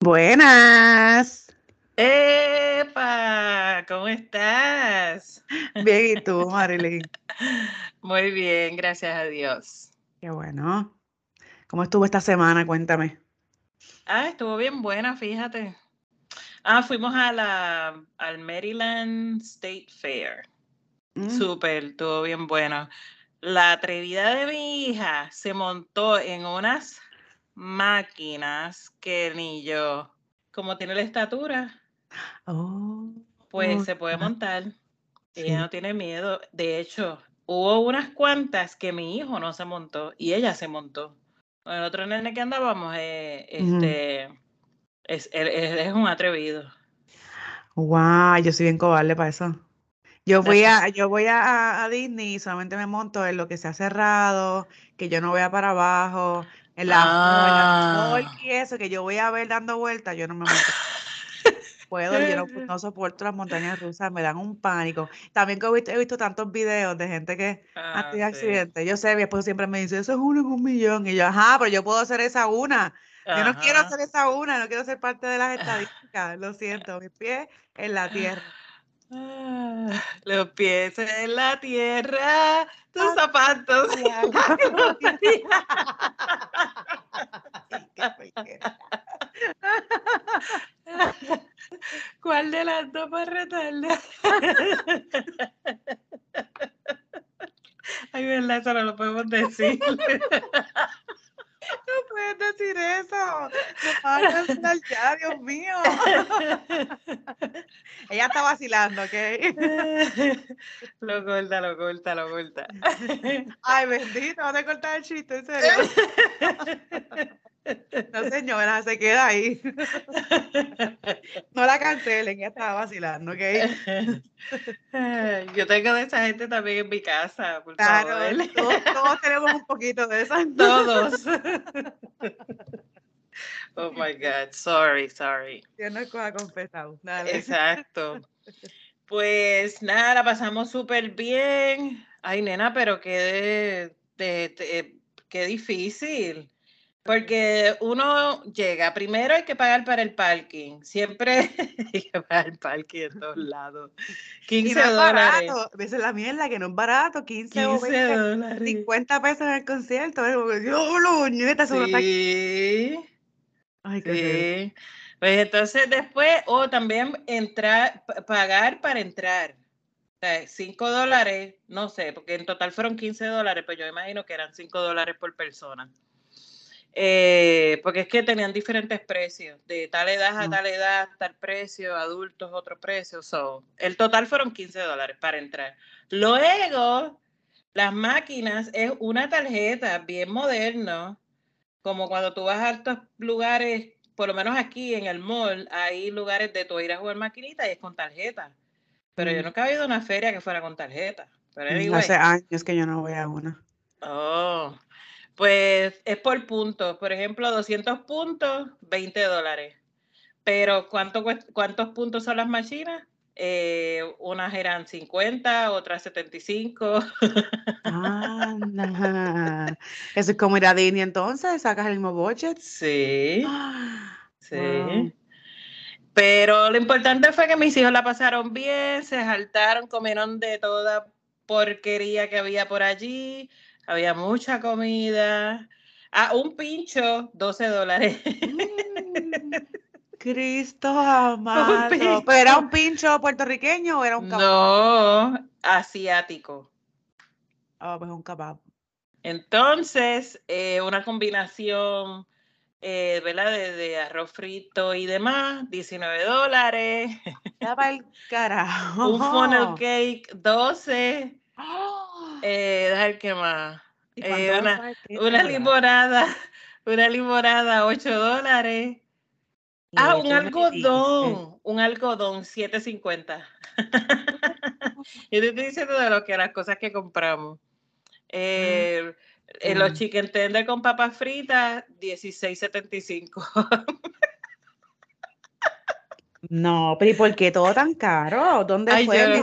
Buenas. ¡Epa! ¿Cómo estás? Bien, ¿y tú, Marilyn? Muy bien, gracias a Dios. Qué bueno. ¿Cómo estuvo esta semana? Cuéntame. Ah, estuvo bien buena, fíjate. Ah, fuimos a la, al Maryland State Fair. Mm, Súper, estuvo bien bueno. La atrevida de mi hija se montó en unas máquinas que ni yo, como tiene la estatura, Oh, pues se puede montar. sí. Ella no tiene miedo. De hecho, hubo unas cuantas que mi hijo no se montó y ella se montó. Con el otro nene que andábamos, eh, este, es, él, él es un atrevido. Guau, yo soy bien cobarde para eso. Yo voy a, yo voy a, a Disney y solamente me monto en lo que se ha cerrado, que yo no vea para abajo, en la, no, en la Ah. y eso, que yo voy a ver dando vueltas, yo no me monto. Puedo, yo no, no soporto las montañas rusas, me dan un pánico. También que he visto, he visto tantos videos de gente que ha Ah, tenido sí. accidentes. Yo sé, mi esposo siempre me dice, eso es uno en un millón. Y yo, ajá, pero yo puedo hacer esa una. Yo no quiero hacer esa una, no quiero ser parte de las estadísticas. Lo siento, mis pies en la tierra. Los pies en la tierra, tus zapatos. en claro. la gloria. Qué porquería. ¿Cuál de las dos para retarla? Ay, verdad, eso no lo podemos decir. No puedes decir eso. Cancelar ya, Dios mío. Ella está vacilando, ¿ok? Lo corta, lo corta, lo corta. Ay, bendito, no te cortas el chiste, en serio. No, señora, se queda ahí. No la cancelen, ella estaba vacilando, ¿ok? Yo tengo de esa gente también en mi casa, por Claro, favor. todos, todos tenemos un poquito de eso. Todos. Oh my God, sorry, sorry. Yo no escoja confesado. Dale. Exacto. Pues nada, la pasamos súper bien. Ay, nena, pero qué, de- de- qué difícil. Porque uno llega, primero hay que pagar para el parking. Siempre hay que pagar el parking en todos lados. Y 15 no es dólares. barato. Esa es la mierda, que no es barato. 15 o 15 20, dólares. 50 pesos en el concierto. ¡diablo, nieta, aquí". Sí. Ay, qué. Sí. Pues entonces después, o también entrar, pa- pagar para entrar. O sea, 5 dólares, no sé, porque en total fueron 15 dólares, pues yo imagino que eran 5 dólares por persona. Eh, porque es que tenían diferentes precios, de tal edad a Mm. tal edad, tal precio, adultos otro precio. So, el total fueron 15 dólares para entrar. Luego, las máquinas es una tarjeta bien moderno, como cuando tú vas a estos lugares, por lo menos aquí en el mall, hay lugares de tú ir a jugar maquinita y es con tarjeta. Pero yo Mm. nunca he ido a una feria que fuera con tarjeta. Pero Mm. Hace años que yo no voy a una. Oh, pues es por puntos. Por ejemplo, 200 puntos, 20 dólares. Pero ¿cuánto, cuest- ¿cuántos puntos son las máquinas? Eh, unas eran 50, otras 75. Anda. Eso es como ir a Disney entonces, sacas el mismo budget. Sí, Ah, sí. wow. Pero lo importante fue que mis hijos la pasaron bien, se saltaron, comieron de toda porquería que había por allí. Había mucha comida. Ah, un pincho, 12 dólares. Mm, Cristo amado. ¿Pero era un pincho puertorriqueño o era un kebab? No, asiático. Ah, pues un kebab. Entonces, eh, una combinación, eh, ¿verdad? De, de arroz frito y demás, 19 dólares. Para el carajo. Un funnel cake, 12. ¡Ah! Eh, dejar que más. ¿Y Eh, una, una limonada, una limonada, 8 dólares. Ah, un algodón, un algodón, 7.50. Yo te estoy diciendo de lo que las cosas que compramos. Eh, Eh, los Mm. chicken tender con papas fritas, 16.75. No, pero ¿y por qué todo tan caro? ¿Dónde Ay, fue? yo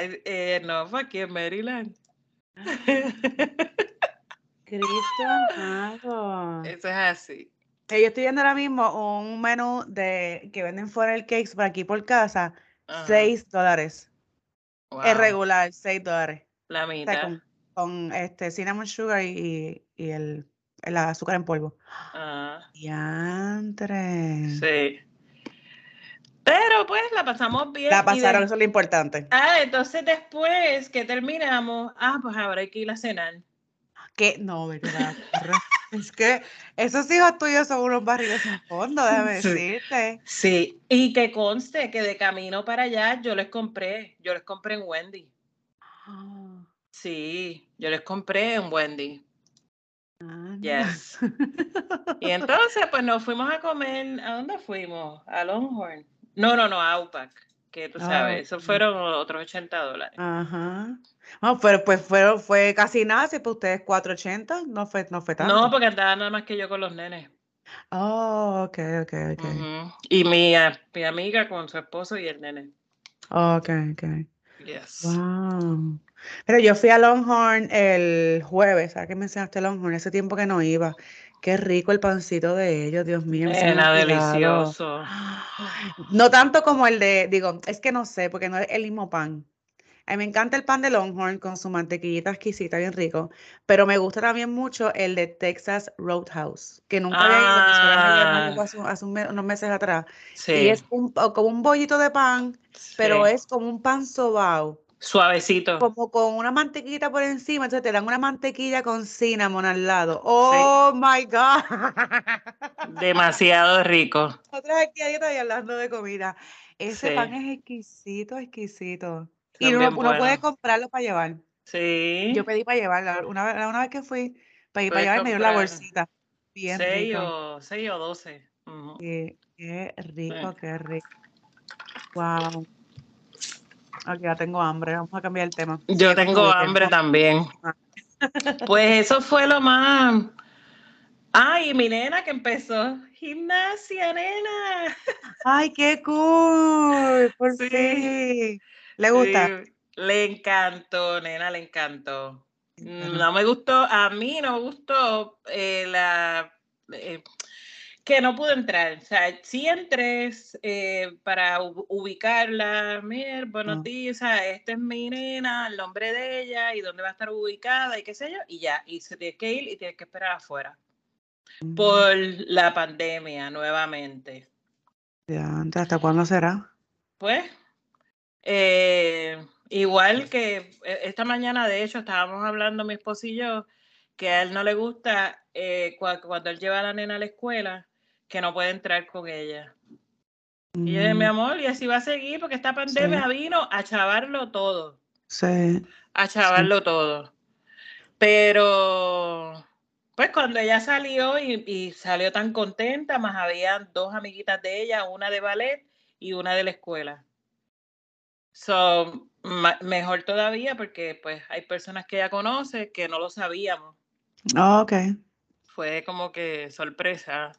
eh, no, fue aquí en Maryland. Cristo amado. Eso es así. Yo estoy viendo ahora mismo un menú de que venden fuera el cakes por aquí por casa. 6 dólares. Es regular, 6 dólares. La O sea, mitad. con, con este cinnamon sugar y, y- y el, el azúcar en polvo. Ah, Diantre. sí. Pero pues la pasamos bien. La de- pasaron, eso es lo importante. Ah, entonces después que terminamos, ah, pues ahora hay que ir a cenar. Que no, ¿verdad? Es que esos hijos tuyos son unos barriles sin fondo, déjame Sí. decirte. Sí, y que conste que de camino para allá yo les compré, yo les compré en Wendy. Ah, Sí, yo les compré en Wendy. anda. Yes. Y entonces, pues nos fuimos a comer, ¿a dónde fuimos? A Longhorn. No, no, no, a Outback, que tú Ah, sabes, eso ok. fueron otros 80 dólares. Ajá. No, pero pues fue, fue casi nada, si para ustedes 480, no fue, no fue tanto. No, porque andaba nada más que yo con los nenes. Oh, ok, ok, ok. Ujú. Y mi, mi amiga con su esposo y el nene. Ok, ok. Yes. Wow. Pero yo fui a Longhorn el jueves, ¿sabes que mencionaste Longhorn? Hace tiempo que no iba. Qué rico el pancito de ellos, Dios mío. olvidado. delicioso. No tanto como el de, digo, es que no sé, porque no es el mismo pan. A mí me encanta el pan de Longhorn con su mantequillita exquisita, bien rico, pero me gusta también mucho el de Texas Roadhouse, que nunca había ido, Ah. hace, hace unos meses atrás. Y Sí, es un, como un bollito de pan, pero es como un pan sobao, Suavecito. como con una mantequillita por encima, entonces te dan una mantequilla con cinnamon al lado. ¡Oh, my God! Demasiado rico. Nosotros aquí ahorita y hablando de comida. Ese pan es exquisito, exquisito. Y uno, uno puede comprarlo para llevar. Sí. Yo pedí para llevar, la- una, vez- una vez que fui, pedí para llevar y me dio la bolsita. Bien 6 rico. o, seis o 12. Ujú. Qué, qué rico, Sí. qué rico. Wow. Ok, ya tengo hambre. Vamos a cambiar el tema. Yo tengo hambre también. Ah. Pues eso fue lo más. Ay, mi nena que empezó gimnasia, nena. Ay, qué cool. Por Sí. fin. ¿Le gusta? Sí, le encantó, nena, le encantó. No me gustó, a mí no me gustó eh, la eh, que no pude entrar. O sea, sí entré eh, para ubicarla. Mira, buenos Ah. días, esta es mi nena, el nombre de ella y dónde va a estar ubicada y qué sé yo, y ya. Y se tiene que ir y tienes que esperar afuera Mm, por la pandemia nuevamente. ya, ¿Hasta cuándo será? Pues, eh, igual que eh, esta mañana, de hecho, estábamos hablando mi esposo y yo, que a él no le gusta eh, cua- cuando él lleva a la nena a la escuela, que no puede entrar con ella. Y yo dije, mi Mm, amor, y así va a seguir, porque esta pandemia vino a chavarlo todo, sí. a chavarlo todo. Pero, pues cuando ella salió y, y salió tan contenta, más habían dos amiguitas de ella, una de ballet y una de la escuela. So, mejor todavía porque pues hay personas que ella conoce que no lo sabíamos. Ah, ok. Fue como que sorpresa.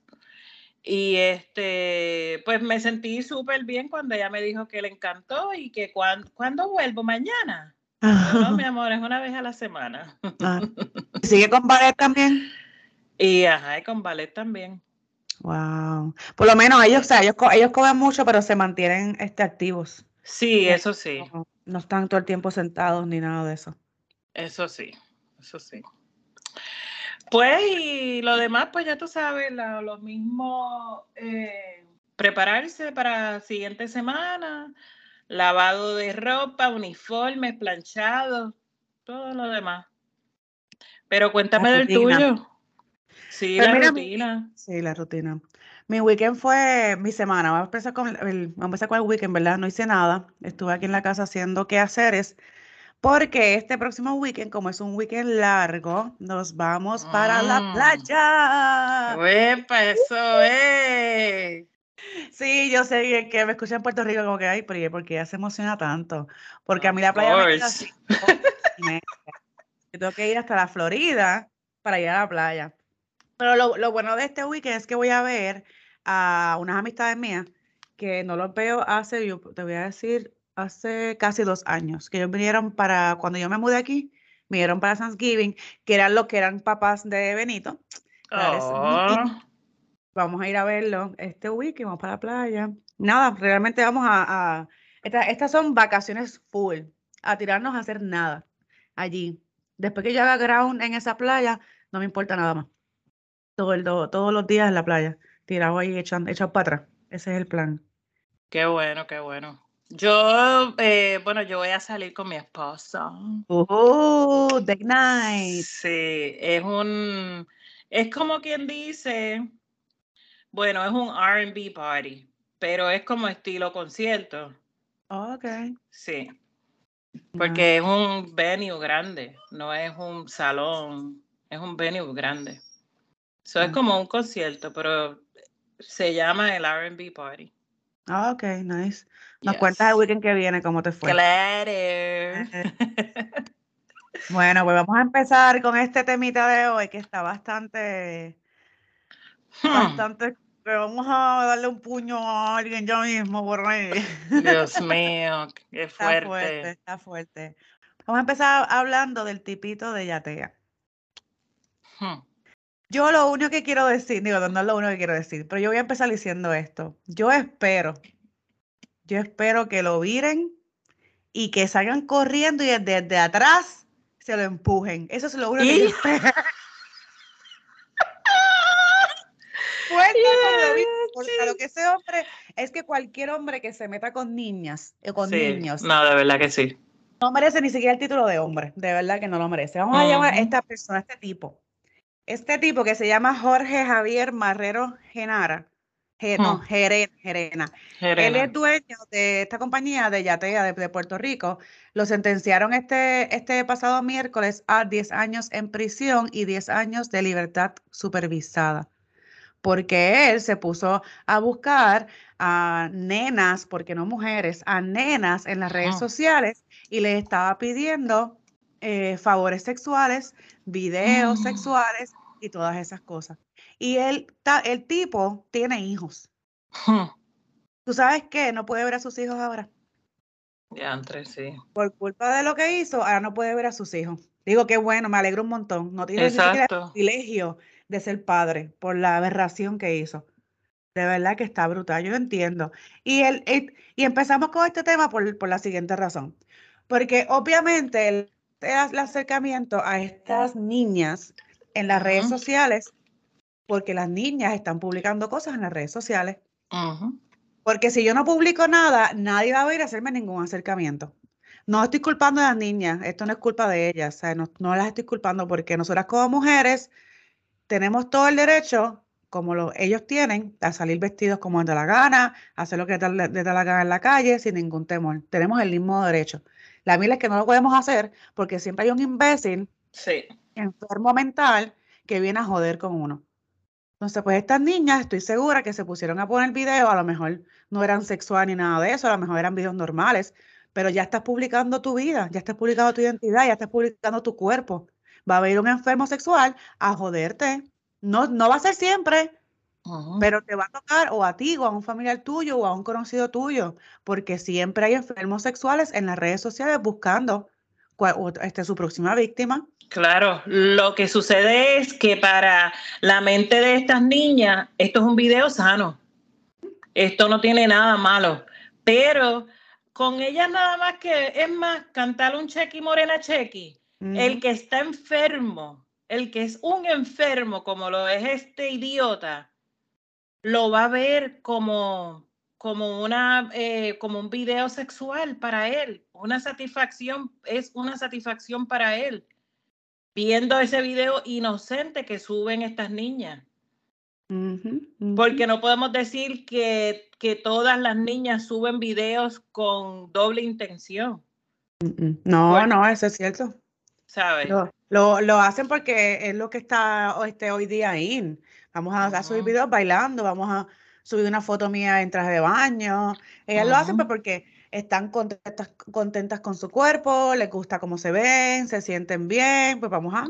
Y este, pues me sentí súper bien cuando ella me dijo que le encantó y que cuando, ¿cuándo vuelvo? Mañana. No, mi amor, es una vez a la semana. Ah, ¿Sigue con ballet también? Y ajá, y con ballet también. Wow. Por lo menos ellos, o sea, ellos, ellos comen mucho, pero se mantienen este, activos. Sí, eso sí, No, no están todo el tiempo sentados ni nada de eso. eso sí, eso sí. Pues y lo demás, pues ya tú sabes, la- lo mismo, eh, prepararse para siguiente semana, lavado de ropa, uniformes, planchados, todo lo demás. Pero cuéntame del tuyo. Sí, Pues la mira, rutina. Sí, la rutina. Mi weekend fue mi semana. Vamos a empezar con el, el- vamos a empezar con el weekend, ¿verdad? No hice nada. Estuve aquí en la casa haciendo quehaceres. Porque este próximo weekend, como es un weekend largo, nos vamos para la Mm. playa. ¡Uepa, eso es! Sí, yo sé que, que me escucha en Puerto Rico como que, ay, pero ¿y por qué ella se emociona tanto? Porque a mí la playa me queda. Yo tengo que ir hasta la Florida para ir a la playa. Pero lo, lo bueno de este weekend es que voy a ver a unas amistades mías que no los veo hace, yo te voy a decir, hace casi dos años, que ellos vinieron para, cuando yo me mudé aquí, vinieron para Thanksgiving, que eran los que eran papás de Benito. Oh. Vamos a ir a verlo este weekend, vamos para la playa. Nada, realmente vamos a, a esta- estas son vacaciones full, a tirarnos a hacer nada allí. Después que yo haga ground en esa playa, no me importa nada más. Todo el, do- todos los días en la playa, tirado ahí, echando, echado para atrás. Ese es el plan. Qué bueno, qué bueno. Yo, eh, bueno, yo voy a salir con mi esposo. ¡Uh! Date night. Sí, es un, es como quien dice, bueno, es un R&B party, pero es como estilo concierto, Ok. sí, porque es un venue grande, no es un salón, es un venue grande. Eso es como un concierto, pero se llama el R&B party. Ah, Ok, nice. Nos cuentas el weekend que viene cómo te fue. Claro. Bueno, pues vamos a empezar con este temita de hoy que está bastante, Hmm, bastante, que vamos a darle un puño a alguien ya mismo por ahí. Dios mío, qué Está fuerte, fuerte. está fuerte. Vamos a empezar hablando del tipito de Yatea. Hmm, Yo lo único que quiero decir, digo, no es lo único que quiero decir, pero yo voy a empezar diciendo esto. Yo espero, yo espero que lo viren y que salgan corriendo y desde, desde atrás se lo empujen. Eso es lo único que yo ¡Y! espero. Porque a lo que ese hombre, es que cualquier hombre que se meta con niñas o con Sí, niños no, de verdad que sí. no merece ni siquiera el título de hombre, de verdad que no lo merece. Vamos a llamar a esta persona, a este tipo. Este tipo que se llama Jorge Javier Marrero Genara. No, Gerena. Él es dueño de esta compañía de Yatea de, de Puerto Rico. Lo sentenciaron este, este pasado miércoles a 10 años en prisión y 10 años de libertad supervisada. Porque él se puso a buscar a nenas, porque no mujeres, a nenas en las redes sociales y les estaba pidiendo eh, favores sexuales, videos Mm. sexuales y todas esas cosas. Y él, el tipo tiene hijos. Hmm, ¿Tú sabes qué? No puede ver a sus hijos ahora. Diantre, sí. Por culpa de lo que hizo, ahora no puede ver a sus hijos. Digo, qué bueno, me alegro un montón. No tiene el privilegio de ser padre por la aberración que hizo. De verdad que está brutal, yo entiendo. Y, el, el- y empezamos con este tema por, por la siguiente razón. Porque obviamente el, el acercamiento a estas niñas en las redes sociales, porque las niñas están publicando cosas en las redes sociales. Porque si yo no publico nada, nadie va a venir a hacerme ningún acercamiento. No estoy culpando a las niñas, esto no es culpa de ellas, o sea, no, no las estoy culpando porque nosotras como mujeres tenemos todo el derecho, como lo, ellos tienen, a salir vestidos como les da la gana, a hacer lo que les da, les da la gana en la calle sin ningún temor. Tenemos el mismo derecho. La mila es que no lo podemos hacer porque siempre hay un imbécil Sí. enfermo mental que viene a joder con uno. Entonces, pues estas niñas, estoy segura que se pusieron a poner video, a lo mejor no eran sexual ni nada de eso, a lo mejor eran videos normales, pero ya estás publicando tu vida, ya estás publicando tu identidad, ya estás publicando tu cuerpo. Va a venir un enfermo sexual a joderte. No, no va a ser siempre, pero te va a tocar o a ti o a un familiar tuyo o a un conocido tuyo, porque siempre hay enfermos sexuales en las redes sociales buscando cuál, este, su próxima víctima. Claro, lo que sucede es que para la mente de estas niñas, esto es un video sano. Esto no tiene nada malo. Pero con ellas nada más que, es más, cantar un chequi morena chequi. El Ujú. que está enfermo, el que es un enfermo como lo es este idiota, lo va a ver como, como, una, eh, como un video sexual para él. Una satisfacción, es una satisfacción para él. Viendo ese video inocente que suben estas niñas. Porque no podemos decir que, que todas las niñas suben videos con doble intención. No, Bueno. no, eso es cierto. ¿sabes? Lo, lo, lo hacen porque es lo que está este, hoy día in. Vamos a, a subir videos bailando, vamos a subir una foto mía en traje de baño. Ellas lo hacen pues porque están contentas, contentas con su cuerpo, les gusta cómo se ven, se sienten bien, pues vamos a,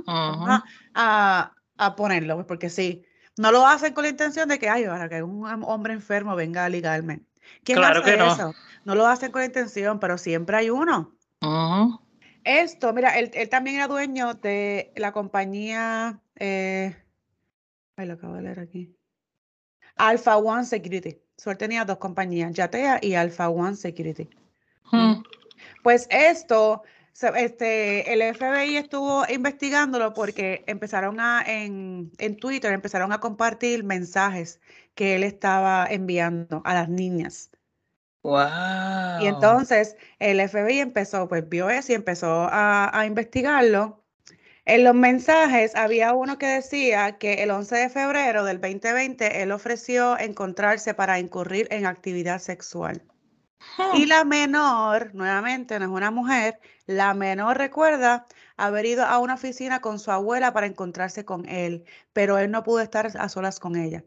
a, a ponerlo, pues, porque sí, no lo hacen con la intención de que, ay, ahora que un hom- hombre enfermo venga a ligarme. ¿Quién Claro hace que no. eso? No lo hacen con la intención, pero siempre hay uno. Esto, mira, él, él también era dueño de la compañía, eh, ay, lo acabo de leer aquí. Alpha One Security. So, él tenía dos compañías, Yatea y Alpha One Security. Hmm. Pues esto, este, el FBI estuvo investigándolo porque empezaron a, en, en Twitter, empezaron a compartir mensajes que él estaba enviando a las niñas. Wow. Y entonces el FBI empezó, pues vio eso y empezó a, a investigarlo. En los mensajes había uno que decía que el 11 de febrero del 2020 él ofreció encontrarse para incurrir en actividad sexual. Hmm. Y la menor, nuevamente, no es una mujer, la menor recuerda haber ido a una oficina con su abuela para encontrarse con él, pero él no pudo estar a solas con ella.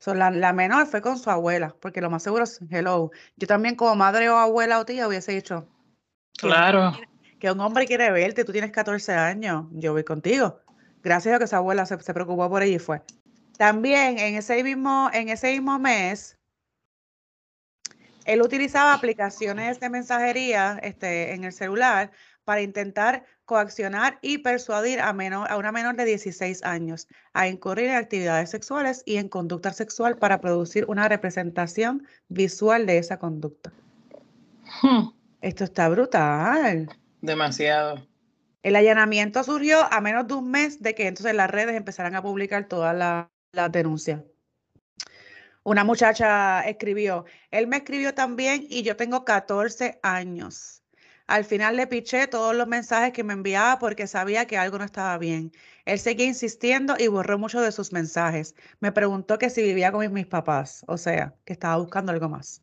So, la, la menor fue con su abuela, porque lo más seguro es, hello, yo también como madre o abuela o tía hubiese dicho Claro. Que un hombre quiere verte, tú tienes 14 años, yo voy contigo. Gracias a que su abuela se, se preocupó por ella y fue. También en ese mismo, en ese mismo mes, él utilizaba aplicaciones de mensajería este, en el celular para intentar coaccionar y persuadir a, menor, a una menor de 16 años a incurrir en actividades sexuales y en conducta sexual para producir una representación visual de esa conducta. Hmm. Esto está brutal. Demasiado. El allanamiento surgió a menos de un mes de que entonces las redes empezaran a publicar todas las la denuncias. Una muchacha escribió, él me escribió también y yo tengo 14 años. Al final le piché todos los mensajes que me enviaba porque sabía que algo no estaba bien. Él seguía insistiendo y borró muchos de sus mensajes. Me preguntó que si vivía con mis, mis papás, o sea, que estaba buscando algo más.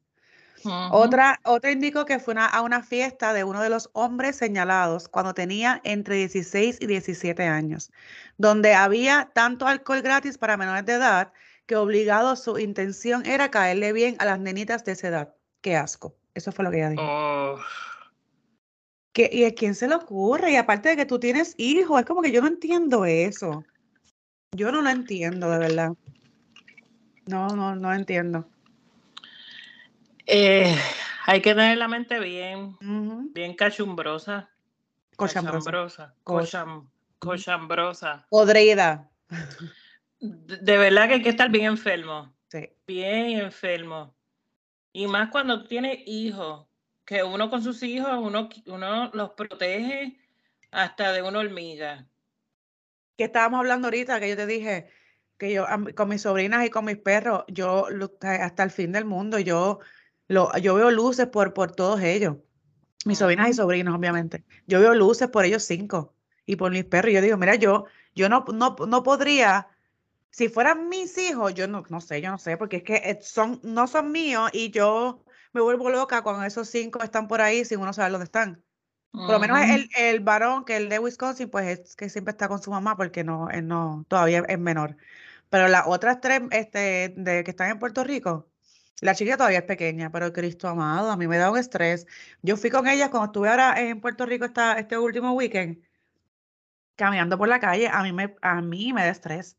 Otra, otra indicó que fue una- a una fiesta de uno de los hombres señalados cuando tenía entre 16 y 17 años, donde había tanto alcohol gratis para menores de edad que obligado su intención era caerle bien a las nenitas de esa edad. Qué asco. Eso fue lo que ella dijo. Oh. ¿Qué- ¿Y a quién se le ocurre? Y aparte de que tú tienes hijos, es como que yo no entiendo eso. Yo no lo entiendo, de verdad. No, no, no entiendo. Eh, hay que tener la mente bien, bien cachumbrosa. Cochambrosa. Cachambrosa. Co- Cocham- cochambrosa. Podrida. De de verdad que hay que estar bien enfermo. Sí. Bien enfermo. Y más cuando tú tienes hijos, que uno con sus hijos, uno, uno los protege hasta de una hormiga. que estábamos hablando ahorita, que yo te dije que yo con mis sobrinas y con mis perros, yo hasta el fin del mundo, yo, lo, yo veo luces por, por todos ellos. Mis sobrinas y sobrinos, obviamente. Yo veo luces por ellos cinco y por mis perros. Yo digo, mira, yo, yo no, no, no podría, si fueran mis hijos, yo no, no sé, yo no sé, porque es que eh, son, no son míos y yo me vuelvo loca cuando esos cinco están por ahí sin uno saber dónde están. Por lo menos el, el varón, que el de Wisconsin, pues es que siempre está con su mamá porque no, él no, todavía es menor. Pero las otras tres este, de, que están en Puerto Rico, la chica todavía es pequeña, pero Cristo amado, a mí me da un estrés. Yo fui con ellas cuando estuve ahora en Puerto Rico esta, este último weekend, caminando por la calle, a mí me, a mí me da estrés.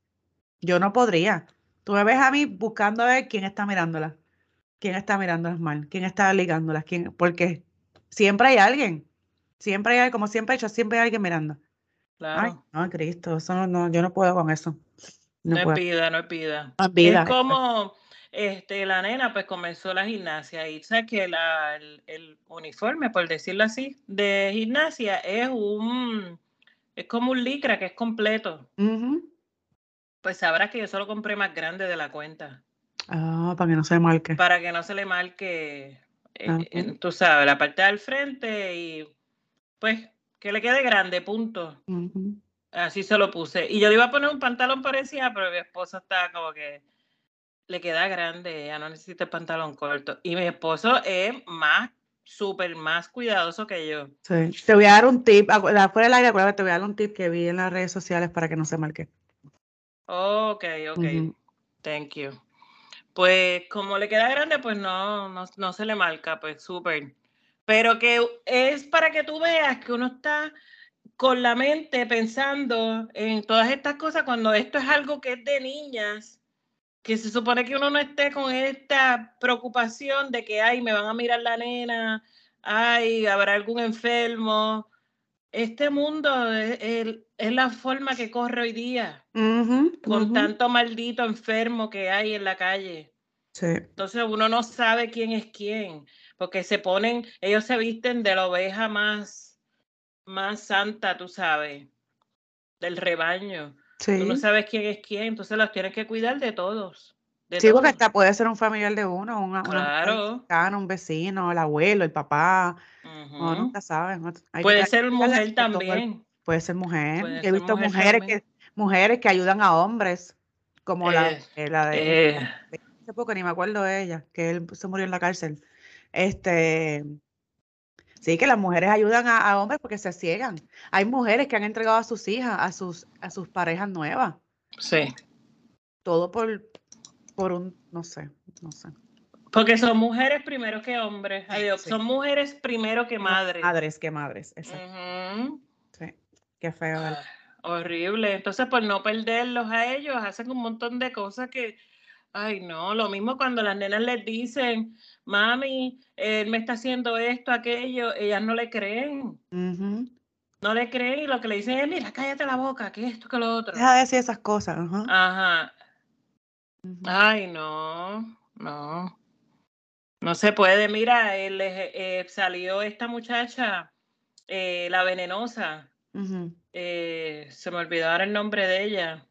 Yo no podría. Tú me ves a mí buscando a ver quién está mirándolas, quién está mirándolas mal, quién está ligándolas, quién, porque siempre hay alguien. Siempre hay, alguien, como siempre he hecho, siempre hay alguien mirando. Ay, Claro. no, Cristo, eso no, no, yo no puedo con eso. No No es vida, no es vida. No es vida, Es como este, la nena pues comenzó la gimnasia y sabes que la, el, el uniforme, por decirlo así, de gimnasia es un es como un licra que es completo. Ujú. Pues sabrás que yo solo compré más grande de la cuenta Ah, para que no se marque. para que no se le marque, eh, Ah, en- tú sabes, la parte del frente y pues que le quede grande, punto. Así se lo puse. Y yo le iba a poner un pantalón parecida, pero mi esposo está como que le queda grande, ella no necesita el pantalón corto. Y mi esposo es más, súper más cuidadoso que yo. Sí. Te voy a dar un tip, acu- la- fuera del aire, acuérdate, te voy a dar un tip que vi en las redes sociales para que no se marque. Ok, ok. Thank you. Pues como le queda grande, pues no, no, no se le marca, pues súper. Pero que es para que tú veas que uno está con la mente pensando en todas estas cosas cuando esto es algo que es de niñas, que se supone que uno no esté con esta preocupación de que, ay, me van a mirar la nena, ay, habrá algún enfermo. Este mundo es, la forma que corre hoy día, con tanto maldito enfermo que hay en la calle. Entonces uno no sabe quién es quién, porque se ponen, ellos se visten de la oveja más, más santa, tú sabes, del rebaño. Tú no sabes quién es quién, entonces los tienes que cuidar de todos. sí, porque hasta puede ser un familiar de uno, una, claro. un vecino, el abuelo, el papá. nunca sabes. Puede ser mujer también. Puede ser mujer. He visto mujeres que, mujeres que ayudan a hombres, como la, eh, eh, la de... Eh hace poco, ni me acuerdo de ella, que él se murió en la cárcel. Este, sí, que las mujeres ayudan a, hombres porque se ciegan. Hay mujeres que han entregado a sus hijas, a sus, a sus parejas nuevas. Sí. Todo por, por un, no sé, no sé. Porque son mujeres primero que hombres. Adiós. Son mujeres primero que madres. Madres que madres, exacto. Sí, qué feo. Ah, horrible. Entonces, por no perderlos a ellos, hacen un montón de cosas que Ay, no, lo mismo cuando las nenas les dicen, mami, él me está haciendo esto, aquello, ellas no le creen. No le creen y lo que le dicen es, mira, cállate la boca, que esto, que lo otro. Deja de decir esas cosas. Ajá. Ay, no, no. No se puede. Mira, él, eh, salió esta muchacha, eh, la venenosa. Eh, se me olvidó ahora el nombre de ella.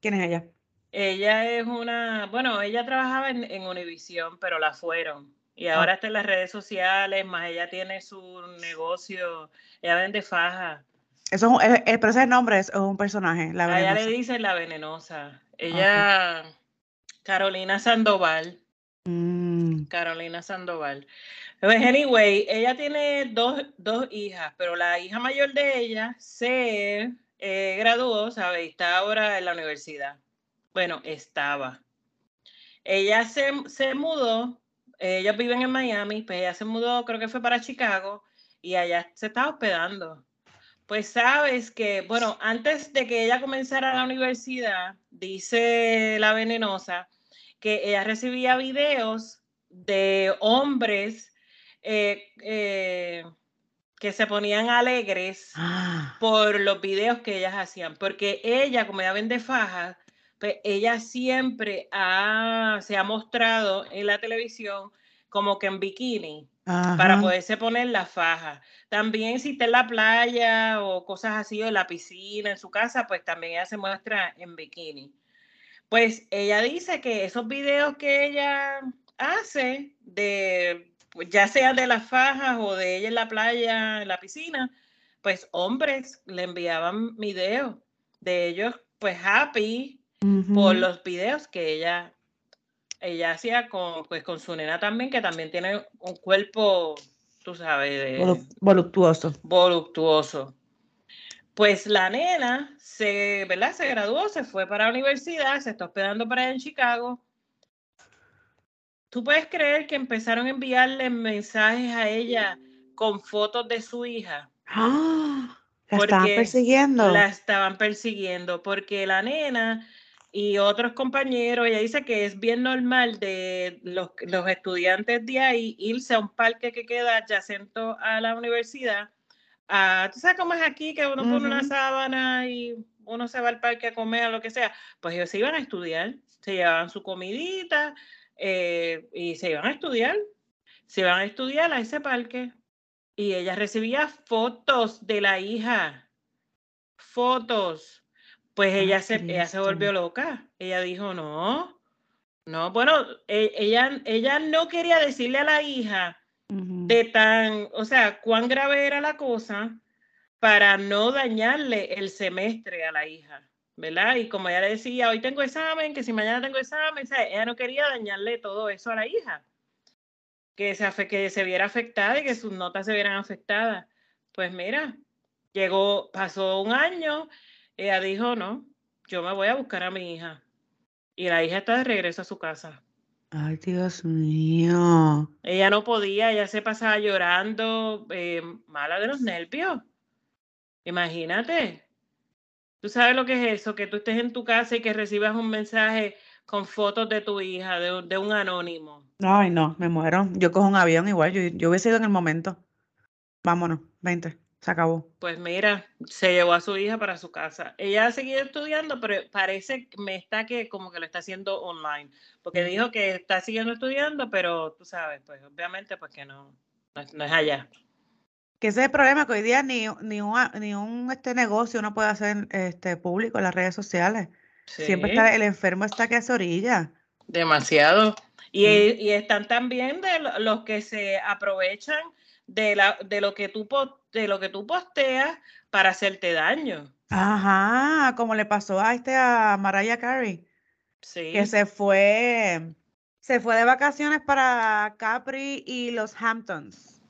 ¿Quién es ella? Ella es una, bueno, ella trabajaba en, en Univision, pero la fueron. Y ah. ahora está en las redes sociales, más ella tiene su negocio, ella vende faja. Eso es, un, pero ese nombre es un personaje, la venenosa. A ella le dicen la venenosa. Ella, Carolina Sandoval. Mm. Carolina Sandoval. Pues anyway, ella tiene dos, dos, hijas, pero la hija mayor de ella se eh, graduó, ¿sabe? está ahora en la universidad bueno, estaba. Ella se, se mudó, ellos viven en Miami, pues ella se mudó, creo que fue para Chicago, y allá se estaba hospedando. Pues sabes que, bueno, antes de que ella comenzara la universidad, dice la venenosa, que ella recibía videos de hombres eh, eh, que se ponían alegres ah. por los videos que ellas hacían, porque ella, como ella vende fajas, pues, ella siempre se ha mostrado en la televisión como que en bikini para poderse poner la faja. También si está en la playa o cosas así, o en la piscina, en su casa, pues también ella se muestra en bikini. Pues ella dice que esos videos que ella hace de, pues, ya sea de las fajas o de ella en la playa, en la piscina, pues hombres le enviaban videos de ellos, pues happy, por los videos que ella, ella hacía con, pues, con su nena también, que también tiene un cuerpo, tú sabes, voluptuoso. Voluptuoso. Pues la nena se, ¿verdad? se graduó, se fue para la universidad, se está hospedando para allá en Chicago. ¿Tú puedes creer que empezaron a enviarle mensajes a ella con fotos de su hija? ¡Ah! La estaban persiguiendo. La estaban persiguiendo porque la nena y otros compañeros, ella dice que es bien normal de los, los, estudiantes de ahí irse a un parque que queda adyacente a la universidad. A, ¿Tú sabes cómo es aquí que uno pone una sábana y uno se va al parque a comer o lo que sea? Pues ellos se iban a estudiar, se llevaban su comidita eh, y se iban a estudiar. Se iban a estudiar a ese parque y ella recibía fotos de la hija, fotos pues ella se, ella se volvió loca. Ella dijo, no, no, bueno, e, ella, ella no quería decirle a la hija de tan, o sea, cuán grave era la cosa para no dañarle el semestre a la hija, ¿verdad? Y como ella le decía, hoy tengo examen, que si mañana tengo examen, ella no quería dañarle todo eso a la hija, que se, que se viera afectada y que sus notas se vieran afectadas. Pues mira, llegó, pasó un año ella dijo, no, yo me voy a buscar a mi hija. Y la hija está de regreso a su casa. Ay, Dios mío. Ella no podía, ella se pasaba llorando, eh, mala de los nervios. Imagínate. ¿Tú sabes lo que es eso? Que tú estés en tu casa y que recibas un mensaje con fotos de tu hija, de, un- de un anónimo. Ay, no, me muero. Yo cojo un avión igual, yo, yo hubiese ido en el momento. Vámonos, 20, se acabó. Pues mira, se llevó a su hija para su casa. Ella ha seguido estudiando, pero parece que me está que como que lo está haciendo online, porque dijo que está siguiendo estudiando, pero tú sabes, pues obviamente pues que no, no es, no es allá. Que ese es el problema, que hoy día ni, ni un, ni un este negocio uno puede hacer este, público en las redes sociales. Siempre está, el enfermo está que se orilla. demasiado. Y, Mm. y están también de lo- los que se aprovechan de, la, de, lo que tú, de lo que tú posteas para hacerte daño. Ajá, como le pasó a este a Mariah Carey, que Sí, se fue, se fue de vacaciones para Capri y los Hamptons.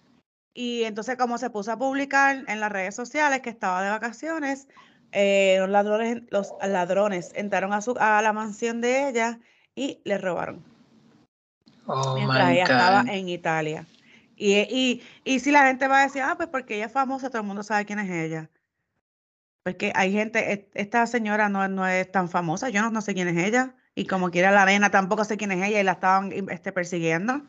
Y entonces como se puso a publicar en las redes sociales que estaba de vacaciones, eh, los ladrones, los ladrones entraron a su, a la mansión de ella y le robaron. Oh mientras my ella estaba en Italia. Y, y, y si la gente va a decir, ah, pues porque ella es famosa, todo el mundo sabe quién es ella. Porque hay gente, e- esta señora no, no es tan famosa, yo no, no sé quién es ella. Y como quiera la nena, tampoco sé quién es ella y la estaban este, persiguiendo.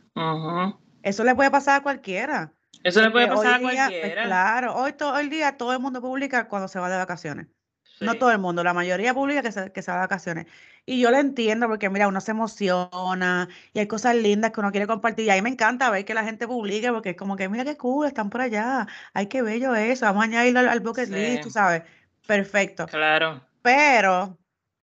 Eso le puede pasar a cualquiera. Eso le puede pasar a día, pues cualquiera. claro, hoy todo el día todo el mundo publica cuando se va de vacaciones. No todo el mundo, la mayoría publica que se, que se va de vacaciones. Y yo lo entiendo porque, mira, uno se emociona y hay cosas lindas que uno quiere compartir. Y a mí me encanta ver que la gente publique porque es como que, mira qué cool, están por allá. Ay, qué bello eso. Vamos a añadirlo al, al bucket list, tú sabes. Perfecto. claro. Pero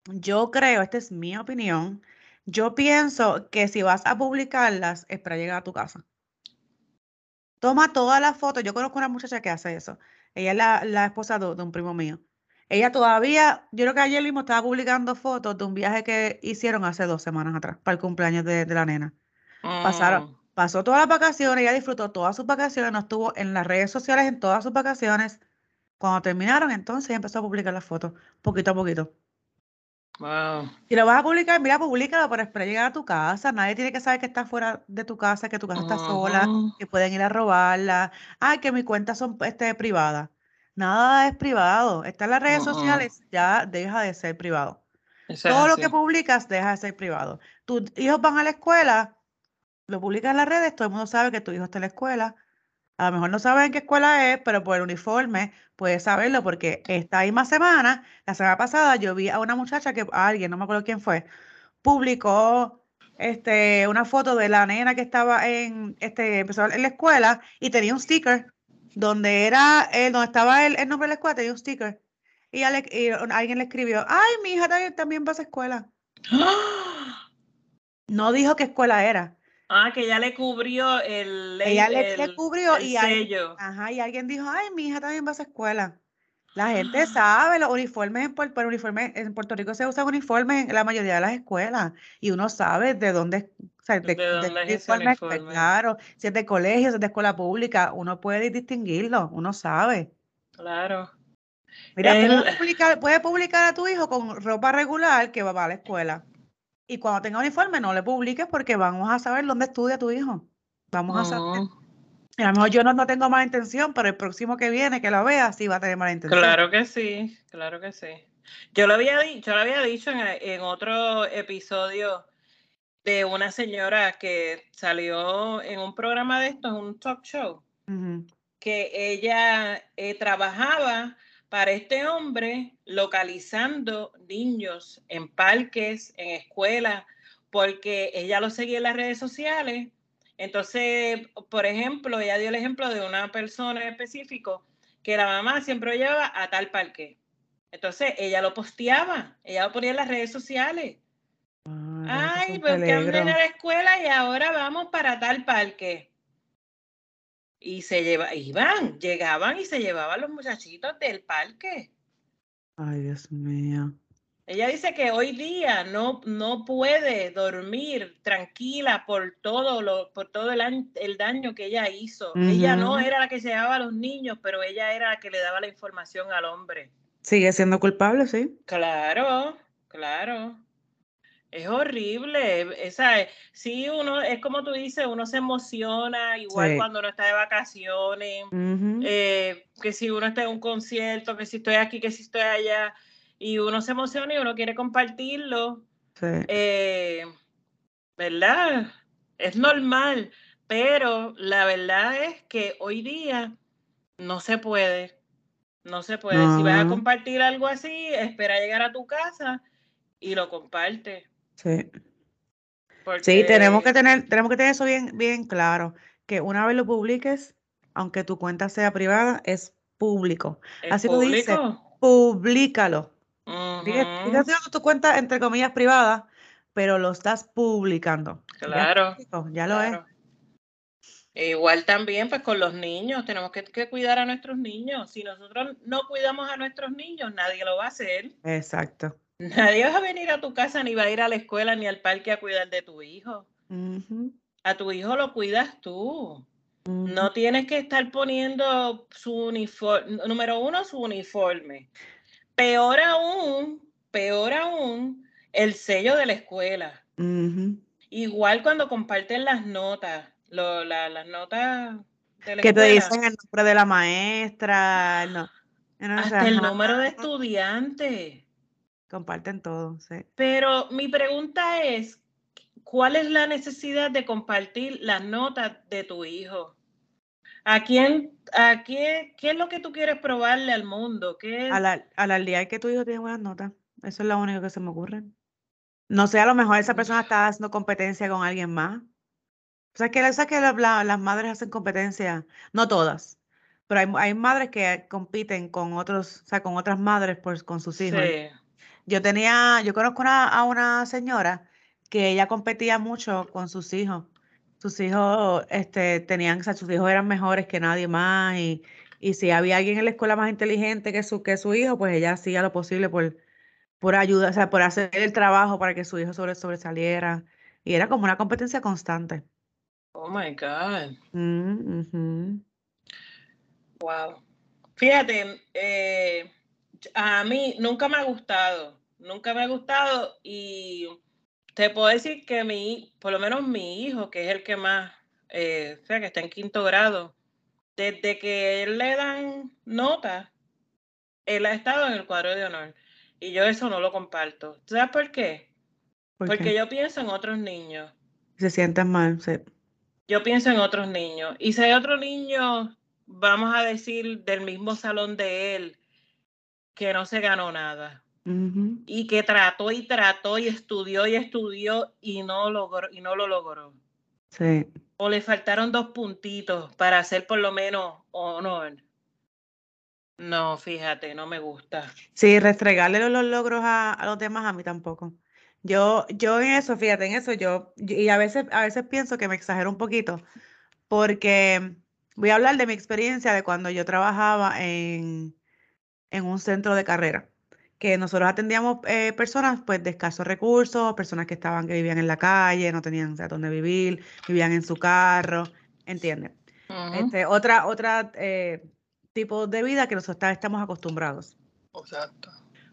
yo creo, esta es mi opinión, yo pienso que si vas a publicarlas es para llegar a tu casa. Toma todas las fotos. Yo conozco una muchacha que hace eso. Ella es la, la esposa de, de un primo mío. Ella todavía, yo creo que ayer mismo estaba publicando fotos de un viaje que hicieron hace dos semanas atrás para el cumpleaños de, de la nena. Pasaron, Mm, pasó todas las vacaciones, ella disfrutó todas sus vacaciones, no estuvo en las redes sociales en todas sus vacaciones. Cuando terminaron, entonces empezó a publicar las fotos, poquito a poquito. wow. Si lo vas a publicar, mira, públicalo para esperar llegar a tu casa. Nadie tiene que saber que estás fuera de tu casa, que tu casa está sola, que pueden ir a robarla. Ay, que mis cuentas son este, privadas. Nada es privado. Está en las redes sociales, ya deja de ser privado. Eso Todo lo que publicas deja de ser privado. Tus hijos van a la escuela, lo publicas en las redes, todo el mundo sabe que tu hijo está en la escuela. A lo mejor no saben en qué escuela es, pero por el uniforme puedes saberlo porque esta misma semana, la semana pasada, yo vi a una muchacha que, a alguien, no me acuerdo quién fue, publicó este, una foto de la nena que estaba en, este, empezó en la escuela y tenía un sticker donde era, eh, donde estaba el, el nombre de la escuela, tenía un sticker. Y, alguien le escribió, ay, mi hija también, también va a esa escuela. No dijo qué escuela era. Ah, que ya le cubrió el, Ella le, le el, cubrió el y, alguien, sello. ajá, y alguien dijo, ay, mi hija también va a esa escuela. La gente sabe, los uniformes en, Puer- pero uniformes, en Puerto Rico se usan uniformes en la mayoría de las escuelas y uno sabe de dónde, sea, de, ¿De dónde es ese uniforme claro, si es de colegio, si es de escuela pública, uno puede distinguirlo, uno sabe. Claro. Mira, El- puedes publicar, puedes publicar a tu hijo con ropa regular que va a la escuela. Y cuando tenga uniforme, no le publiques porque vamos a saber dónde estudia tu hijo. Vamos a saber. Y a lo mejor yo no, no tengo mala intención, pero el próximo que viene que lo vea sí va a tener mala intención. Claro que sí, claro que sí. Yo lo había dicho, yo lo había dicho en, en otro episodio de una señora que salió en un programa de estos, un talk show, que ella eh, trabajaba para este hombre localizando niños en parques, en escuelas, porque ella lo seguía en las redes sociales. Entonces, por ejemplo, ella dio el ejemplo de una persona en específico que la mamá siempre lo llevaba a tal parque. Entonces, ella lo posteaba, ella lo ponía en las redes sociales. Ay, porque en peligro. la escuela y ahora vamos para tal parque. Y se lleva, iban, llegaban y se llevaban los muchachitos del parque. Ay, Dios mío. Ella dice que hoy día no, no puede dormir tranquila por todo lo, por todo el, el daño que ella hizo. Ella no era la que se llevaba a los niños, pero ella era la que le daba la información al hombre. Sigue siendo culpable, sí. Claro, claro. Es horrible. Esa, sí, uno, es como tú dices, uno se emociona, igual cuando uno está de vacaciones, eh, que si uno está en un concierto, que si estoy aquí, que si estoy allá, y uno se emociona y uno quiere compartirlo. Eh, ¿Verdad? Es normal, pero la verdad es que hoy día no se puede. No se puede. Si vas a compartir algo así, espera llegar a tu casa y lo comparte. Sí. Sí, tenemos que tener, tenemos que tener eso bien, bien claro, que una vez lo publiques, aunque tu cuenta sea privada, es público. Así tú dices, públicalo. tu cuenta, entre comillas, privada, pero lo estás publicando. Claro. Ya, lo es. Igual también, pues con los niños, tenemos que, que, cuidar a nuestros niños. Si nosotros no cuidamos a nuestros niños, nadie lo va a hacer. Exacto. Nadie va a venir a tu casa, ni va a ir a la escuela, ni al parque a cuidar de tu hijo. A tu hijo lo cuidas tú. No tienes que estar poniendo su uniforme, número uno, su uniforme. Peor aún, peor aún, el sello de la escuela. Igual cuando comparten las notas, las notas de la que te dicen el nombre de la maestra, no. Hasta el número de estudiantes. Comparten todo, sí. Pero mi pregunta es, ¿cuál es la necesidad de compartir las notas de tu hijo? ¿A quién, a qué, qué es lo que tú quieres probarle al mundo? ¿Qué A la, al día que tu hijo tiene buenas notas. Eso es lo único que se me ocurre. No sé, a lo mejor esa persona está haciendo competencia con alguien más. O sea, que, o que las madres hacen competencia, no todas, pero hay, hay, madres que compiten con otros, o sea, con otras madres pues, con sus hijos. Sí. Yo tenía, yo conozco a una señora que ella competía mucho con sus hijos. Sus hijos, este, tenían, o sea, sus hijos eran mejores que nadie más y, y si había alguien en la escuela más inteligente que su, que su hijo, pues ella hacía lo posible por, por ayudar, o sea, por hacer el trabajo para que su hijo sobre, sobresaliera. Y era como una competencia constante. Oh my God. Mm, wow. Fíjate, eh, a mí nunca me ha gustado nunca me ha gustado y te puedo decir que mi, por lo menos mi hijo, que es el que más, eh, o sea, que está en quinto grado, desde que él le dan nota, él ha estado en el cuadro de honor y yo eso no lo comparto. ¿Sabes por qué? Porque yo pienso en otros niños. Se sienten mal, sí. Yo pienso en otros niños. Y si hay otro niño, vamos a decir, del mismo salón de él, que no se ganó nada y que trató y trató y estudió y estudió y no, logró, y no lo logró. Sí. O le faltaron dos puntitos para hacer por lo menos honor. No, fíjate, no me gusta. Sí, restregarle los logros a, los demás a mí tampoco. Yo, yo en eso, fíjate, en eso yo, y a veces, a veces pienso que me exagero un poquito, porque voy a hablar de mi experiencia de cuando yo trabajaba en, en un centro de carrera que nosotros atendíamos eh, personas pues de escasos recursos, personas que estaban, que vivían en la calle, no tenían dónde vivir, vivían en su carro, ¿entiendes? este, otra, otra eh, tipo de vida que nosotros estamos acostumbrados. Exacto.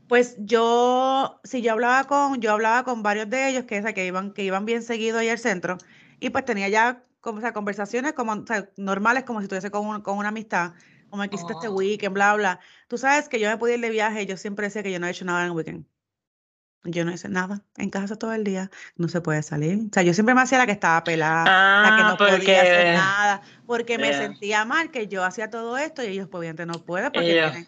Pues yo, si yo hablaba con, yo hablaba con varios de ellos que, que, iban, que iban bien seguido ahí al centro, y pues tenía ya como, o conversaciones como, normales, como si estuviese con, con una amistad, como me quisiste este oh. weekend, bla, bla. Tú sabes que yo me podía ir de viaje, yo siempre decía que yo no he hecho nada en el weekend. Yo no hice nada, en casa todo el día, no se puede salir. O sea, yo siempre me hacía la que estaba pelada, la que no podía hacer nada, porque me sentía mal que yo hacía todo esto y ellos, pues, obviamente, no pueden porque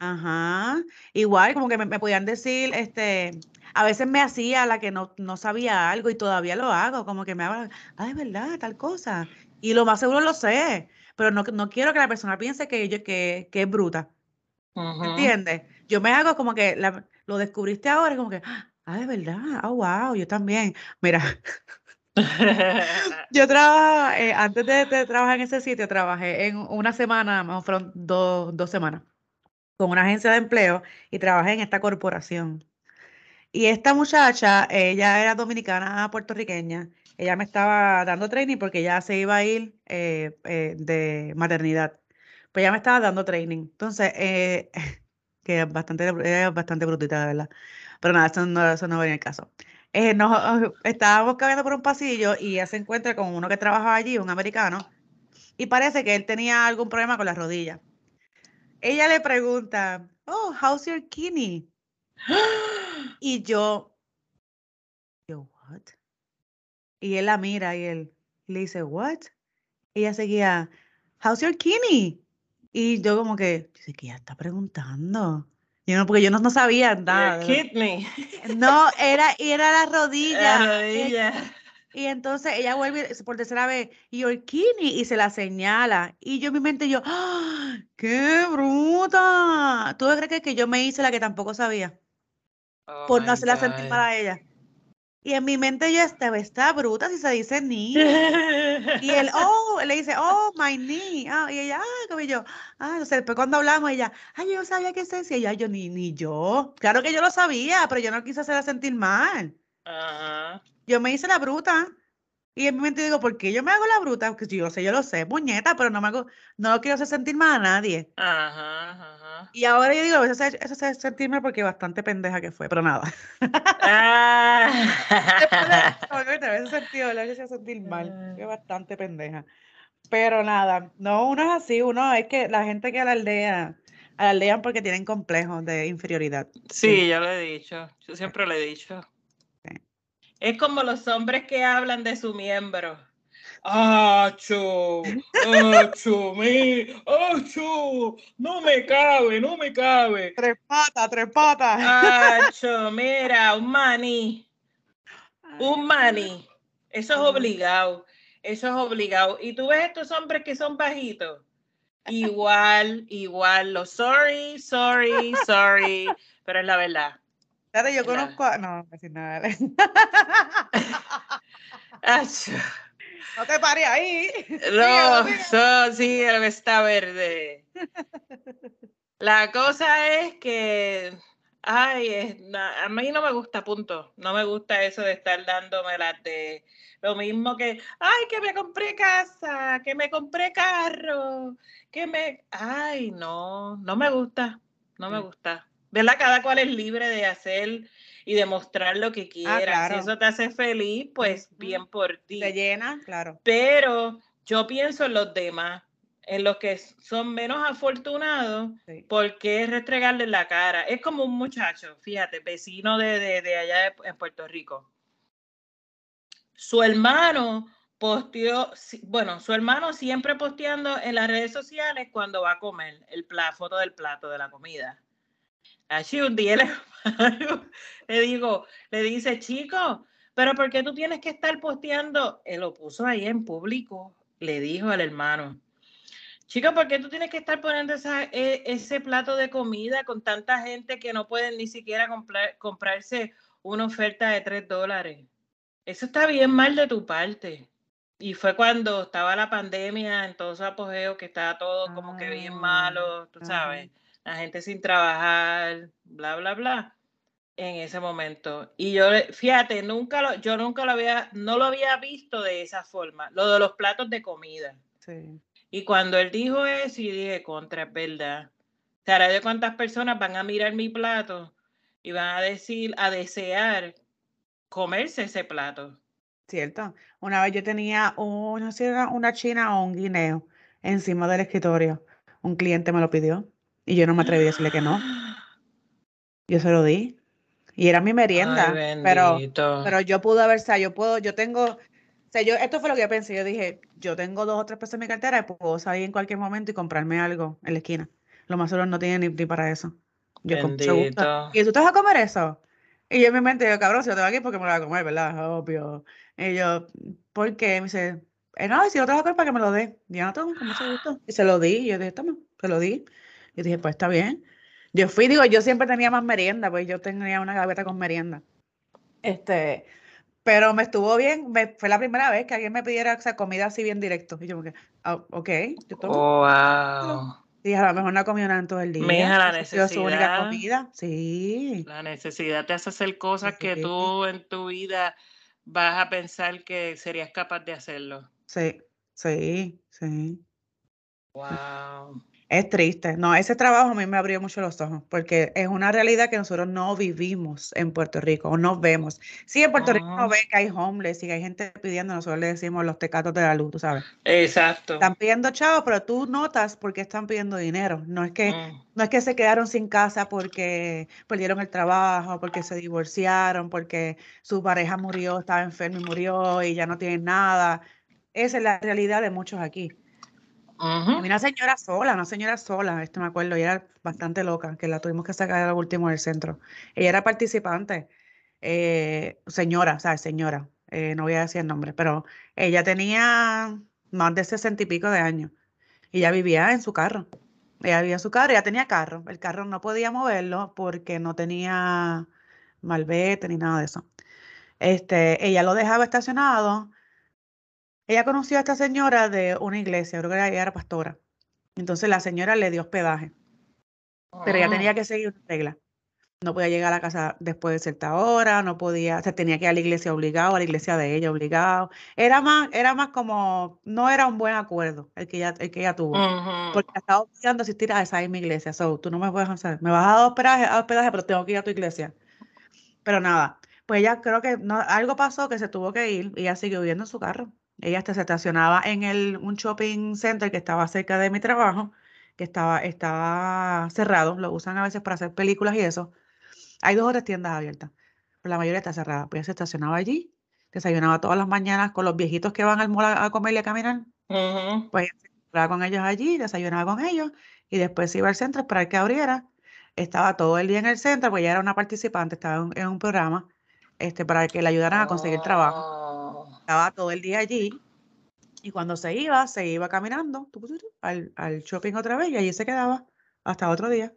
Ajá. Igual, como que me, podían decir, este, a veces me hacía la que no, no sabía algo y todavía lo hago, como que me hablan, ay, verdad, tal cosa. Y lo más seguro lo sé, pero no, no quiero que la persona piense que, yo, que, que es bruta. ¿Entiendes? Yo me hago como que lo descubriste ahora, como que, ah, de verdad, oh, wow, yo también. Mira, yo trabajaba, eh, antes de, trabajar en ese sitio, trabajé en una semana, más fueron dos, dos semanas, con una agencia de empleo y trabajé en esta corporación. Y esta muchacha, ella era dominicana puertorriqueña ella me estaba dando training porque ya se iba a ir eh, eh, de maternidad. Pues ella me estaba dando training. Entonces, eh, que es bastante, bastante brutita, de verdad. Pero nada, eso no, eso no venía el caso. nos, estábamos caminando por un pasillo y ella se encuentra con uno que trabajaba allí, un americano, y parece que él tenía algún problema con las rodillas. Ella le pregunta, oh, how's your kidney? y yo, what? Y él la mira y él le dice, what? Y ella seguía, how's your kidney? Y yo como que, yo sé que ella está preguntando. Yo no, porque yo no, no sabía nada. Kidney. No, era, era la rodilla. La rodilla. Y entonces ella vuelve por tercera vez, your kidney, y se la señala. Y yo en mi mente yo, ¡Ah, ¡qué bruta! ¿Tú crees que yo me hice la que tampoco sabía? Oh por no hacerla sentir God. para ella. Y en mi mente yo estaba, está bruta si se dice ni. Y él, oh, le dice, oh, my knee. Ah, y ella, ah, como yo, ah, sé, después cuando hablamos, ella, ay, yo sabía que se decía. Y ella, yo ni, ni yo. Claro que yo lo sabía, pero yo no quise hacerla sentir mal. Ajá. Yo me hice la bruta. Y en mi mente digo, ¿por qué yo me hago la bruta? Porque yo sé, yo lo sé, puñeta, pero no me hago, no lo quiero hacer sentir mal a nadie. Ajá, ajá. Y ahora yo digo, eso es, eso es sentirme porque bastante pendeja que fue, pero nada. Ah. Obviamente, a veces sentido, le hice sentir mal, fue bastante pendeja. Pero nada, no, uno es así, uno es que la gente que alardea, alardean porque tienen complejos de inferioridad. Sí, yo lo he dicho. Yo siempre lo he dicho. Sí. Es como los hombres que hablan de su miembro. ¡Acho! ¡Acho! ¡Mi! ¡Acho! ¡No me cabe! ¡No me cabe! Tres patas, tres patas. ¡Acho! Mira, un maní. Un maní. Eso es obligado. Eso es obligado. Y tú ves estos hombres que son bajitos. Igual, igual. Los sorry, sorry, sorry. Pero es la verdad. Fíjate, yo conozco a... No, decir nada. Acho. No te pares ahí. No, so, sí, el está verde. La cosa es que, ay, es a mí no me gusta, punto. No me gusta eso de estar dándome las de lo mismo que, ay, que me compré casa, que me compré carro, que me, ay, no, no me gusta, no me Sí. gusta. ¿Verdad? Cada cual es libre de hacer y demostrar lo que quiera. Ah, claro. Si eso te hace feliz, pues bien por ti Se llena, claro. pero yo pienso en los demás, en los que son menos afortunados, Sí. ¿por qué restregarle la cara? Es como un muchacho, fíjate, vecino de, de, de allá de- en Puerto Rico. Su hermano posteó, bueno, su hermano siempre posteando en las redes sociales cuando va a comer, el pla- foto del plato de la comida. Así un día le digo, le dice, chico, pero ¿por qué tú tienes que estar posteando? Él lo puso ahí en público, le dijo al hermano. Chico, ¿por qué tú tienes que estar poniendo esa- e- ese plato de comida con tanta gente que no pueden ni siquiera comprar- comprarse una oferta de tres dólares? Eso está bien mal de tu parte. Y fue cuando estaba la pandemia, en todo su apogeo, que estaba todo como que bien Ah, malo, tú sabes, la gente sin trabajar, bla, bla, bla, en ese momento. Y yo, fíjate, nunca lo, yo nunca lo había, no lo había visto de esa forma, lo de los platos de comida. Sí. Y cuando él dijo eso, yo dije, contra, es verdad. ¿Sabrá de cuántas personas van a mirar mi plato y van a decir, a desear comerse ese plato? Cierto. Una vez yo tenía no sé, era una china o un guineo encima del escritorio. Un cliente me lo pidió y yo no me atreví a decirle que no. Yo se lo di. Y era mi merienda. Ay, pero, pero yo pude haber, o sea, yo puedo, yo tengo, o sea, yo, esto fue lo que yo pensé. Yo dije, yo tengo dos o tres pesos en mi cartera y puedo salir en cualquier momento y comprarme algo en la esquina. Lo más seguro no tiene ni, ni para eso. Yo con mucho gusto. Bendito. ¿Y tú te vas a comer eso? Y yo en mi mente, yo, cabrón, si lo tengo aquí porque me lo voy a comer, ¿verdad? Obvio. Y yo, ¿por qué? Me dice, eh, no, si lo tengo que comer para que me lo dé. Y yo, no, toma, con mucho gusto. Y se lo di. Y yo dije, toma, se lo di. Y dije, pues está bien. Yo fui, digo, yo siempre tenía más merienda, pues yo tenía una gaveta con merienda. Este, pero me estuvo bien, me- fue la primera vez que alguien me pidiera, o sea, comida así bien directo. Y yo, ah, ok, yo tomo. Oh, wow. Y a lo mejor no comido nada en todo el día. Mija, la su única necesidad. comida. Sí. La necesidad te hace hacer cosas que tú en tu vida vas a pensar que serías capaz de hacerlo. Sí, sí, sí. Wow. Es triste. No, ese trabajo a mí me abrió mucho los ojos, porque es una realidad que nosotros no vivimos en Puerto Rico o no vemos. Sí, en Puerto Rico no Ah. ve que hay homeless y que hay gente pidiendo, nosotros le decimos los tecatos de la luz, tú sabes. Exacto. Están pidiendo chavos, pero tú notas por qué están pidiendo dinero. No es que, Mm. no es que se quedaron sin casa porque perdieron el trabajo, porque se divorciaron, porque su pareja murió, estaba enfermo y murió y ya no tienen nada. Esa es la realidad de muchos aquí. Una señora sola, una señora sola, este me acuerdo, ella era bastante loca, que la tuvimos que sacar al último del centro. Ella era participante, eh, señora, o sea, señora, eh, no voy a decir el nombre, pero ella tenía más de sesenta y pico de años y ella vivía en su carro. Ella vivía en su carro, ella tenía carro. El carro no podía moverlo porque no tenía malvete ni nada de eso. Este, ella lo dejaba estacionado. Ella conoció a esta señora de una iglesia, creo que ella era pastora. Entonces la señora le dio hospedaje, pero ella tenía Mm. que seguir una regla. No podía llegar a la casa después de cierta hora, no podía, se tenía que ir a la iglesia obligado, a la iglesia de ella obligado. Era más, era más como, no era un buen acuerdo el que ella, el que ella tuvo, porque estaba obligando a asistir a esa misma iglesia. So, tú no me puedes hacer, me vas a dar hospedaje, a hospedaje, pero tengo que ir a tu iglesia. Pero nada, pues ella creo que no, algo pasó que se tuvo que ir y ella siguió viviendo en su carro. Ella hasta se estacionaba en el, un shopping center que estaba cerca de mi trabajo, que estaba, estaba cerrado, lo usan a veces para hacer películas y eso. Hay dos o tres tiendas abiertas, pero la mayoría está cerrada. Pues ella se estacionaba allí, desayunaba todas las mañanas con los viejitos que van al mall a, a comer y a caminar. Pues ella se encontraba con ellos allí, desayunaba con ellos y después se iba al centro a esperar que abriera. Estaba todo el día en el centro, pues ella era una participante, estaba en, en un programa este, para que le ayudaran a conseguir trabajo. Estaba todo el día allí y cuando se iba, se iba caminando al, al shopping otra vez y allí se quedaba hasta otro día.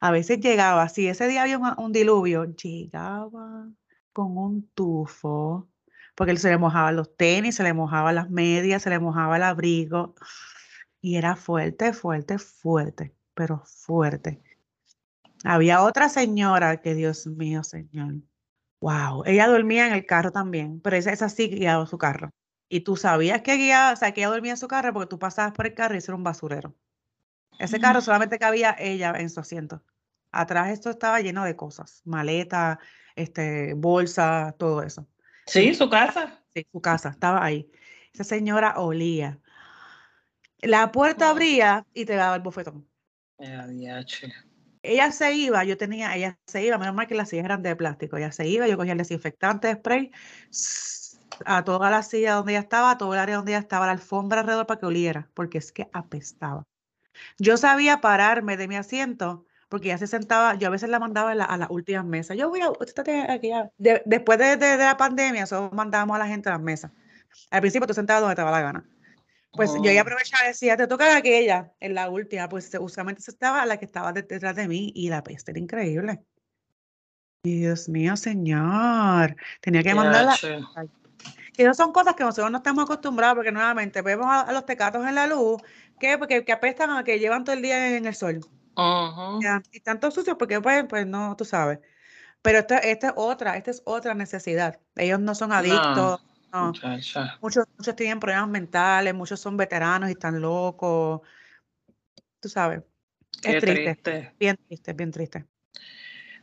A veces llegaba, si ese día había un, un diluvio, llegaba con un tufo, porque se le mojaban los tenis, se le mojaban las medias, se le mojaba el abrigo. Y era fuerte, fuerte, fuerte, pero fuerte. Había otra señora que, Dios mío, señor. Wow, ella dormía en el carro también, pero esa, esa sí guiaba su carro. Y tú sabías que guiaba, o sea, que ella dormía en su carro porque tú pasabas por el carro y eso era un basurero. Ese carro solamente cabía ella en su asiento. Atrás esto estaba lleno de cosas, maletas, este, bolsas, todo eso. Sí, su casa. Sí, su casa, estaba ahí. Esa señora olía. La puerta abría y te daba el bofetón. Ya, diache. Ella se iba, yo tenía, ella se iba, menos mal que las sillas eran de plástico, ella se iba, yo cogía el desinfectante de spray a toda la silla donde ella estaba, a todo el área donde ella estaba, la alfombra alrededor para que oliera, porque es que apestaba. Yo sabía pararme de mi asiento, porque ella se sentaba, yo a veces la mandaba a, la- las últimas mesas. Yo voy a, después de, de- de la pandemia, solo mandábamos a la gente a las mesas. Al principio tú sentabas donde te daba la gana. Pues yo ya Oh. aprovechaba y decía, te toca aquella, en la última, pues usualmente se estaba la que estaba de- detrás de mí y la peste era increíble. Dios mío, señor, tenía que mandarla. Que no son cosas que nosotros no estamos acostumbrados, porque nuevamente vemos a, a los tecatos en la luz, que, porque, que apestan a que llevan todo el día en el sol. Ujú. Ya, y tanto sucios porque pues, pues no, tú sabes. Pero esta, esta es otra, esta es otra necesidad. Ellos no son adictos, no. Muchacha. Muchos, muchos tienen problemas mentales, muchos son veteranos y están locos. Tú sabes, es triste, triste. bien triste, bien triste.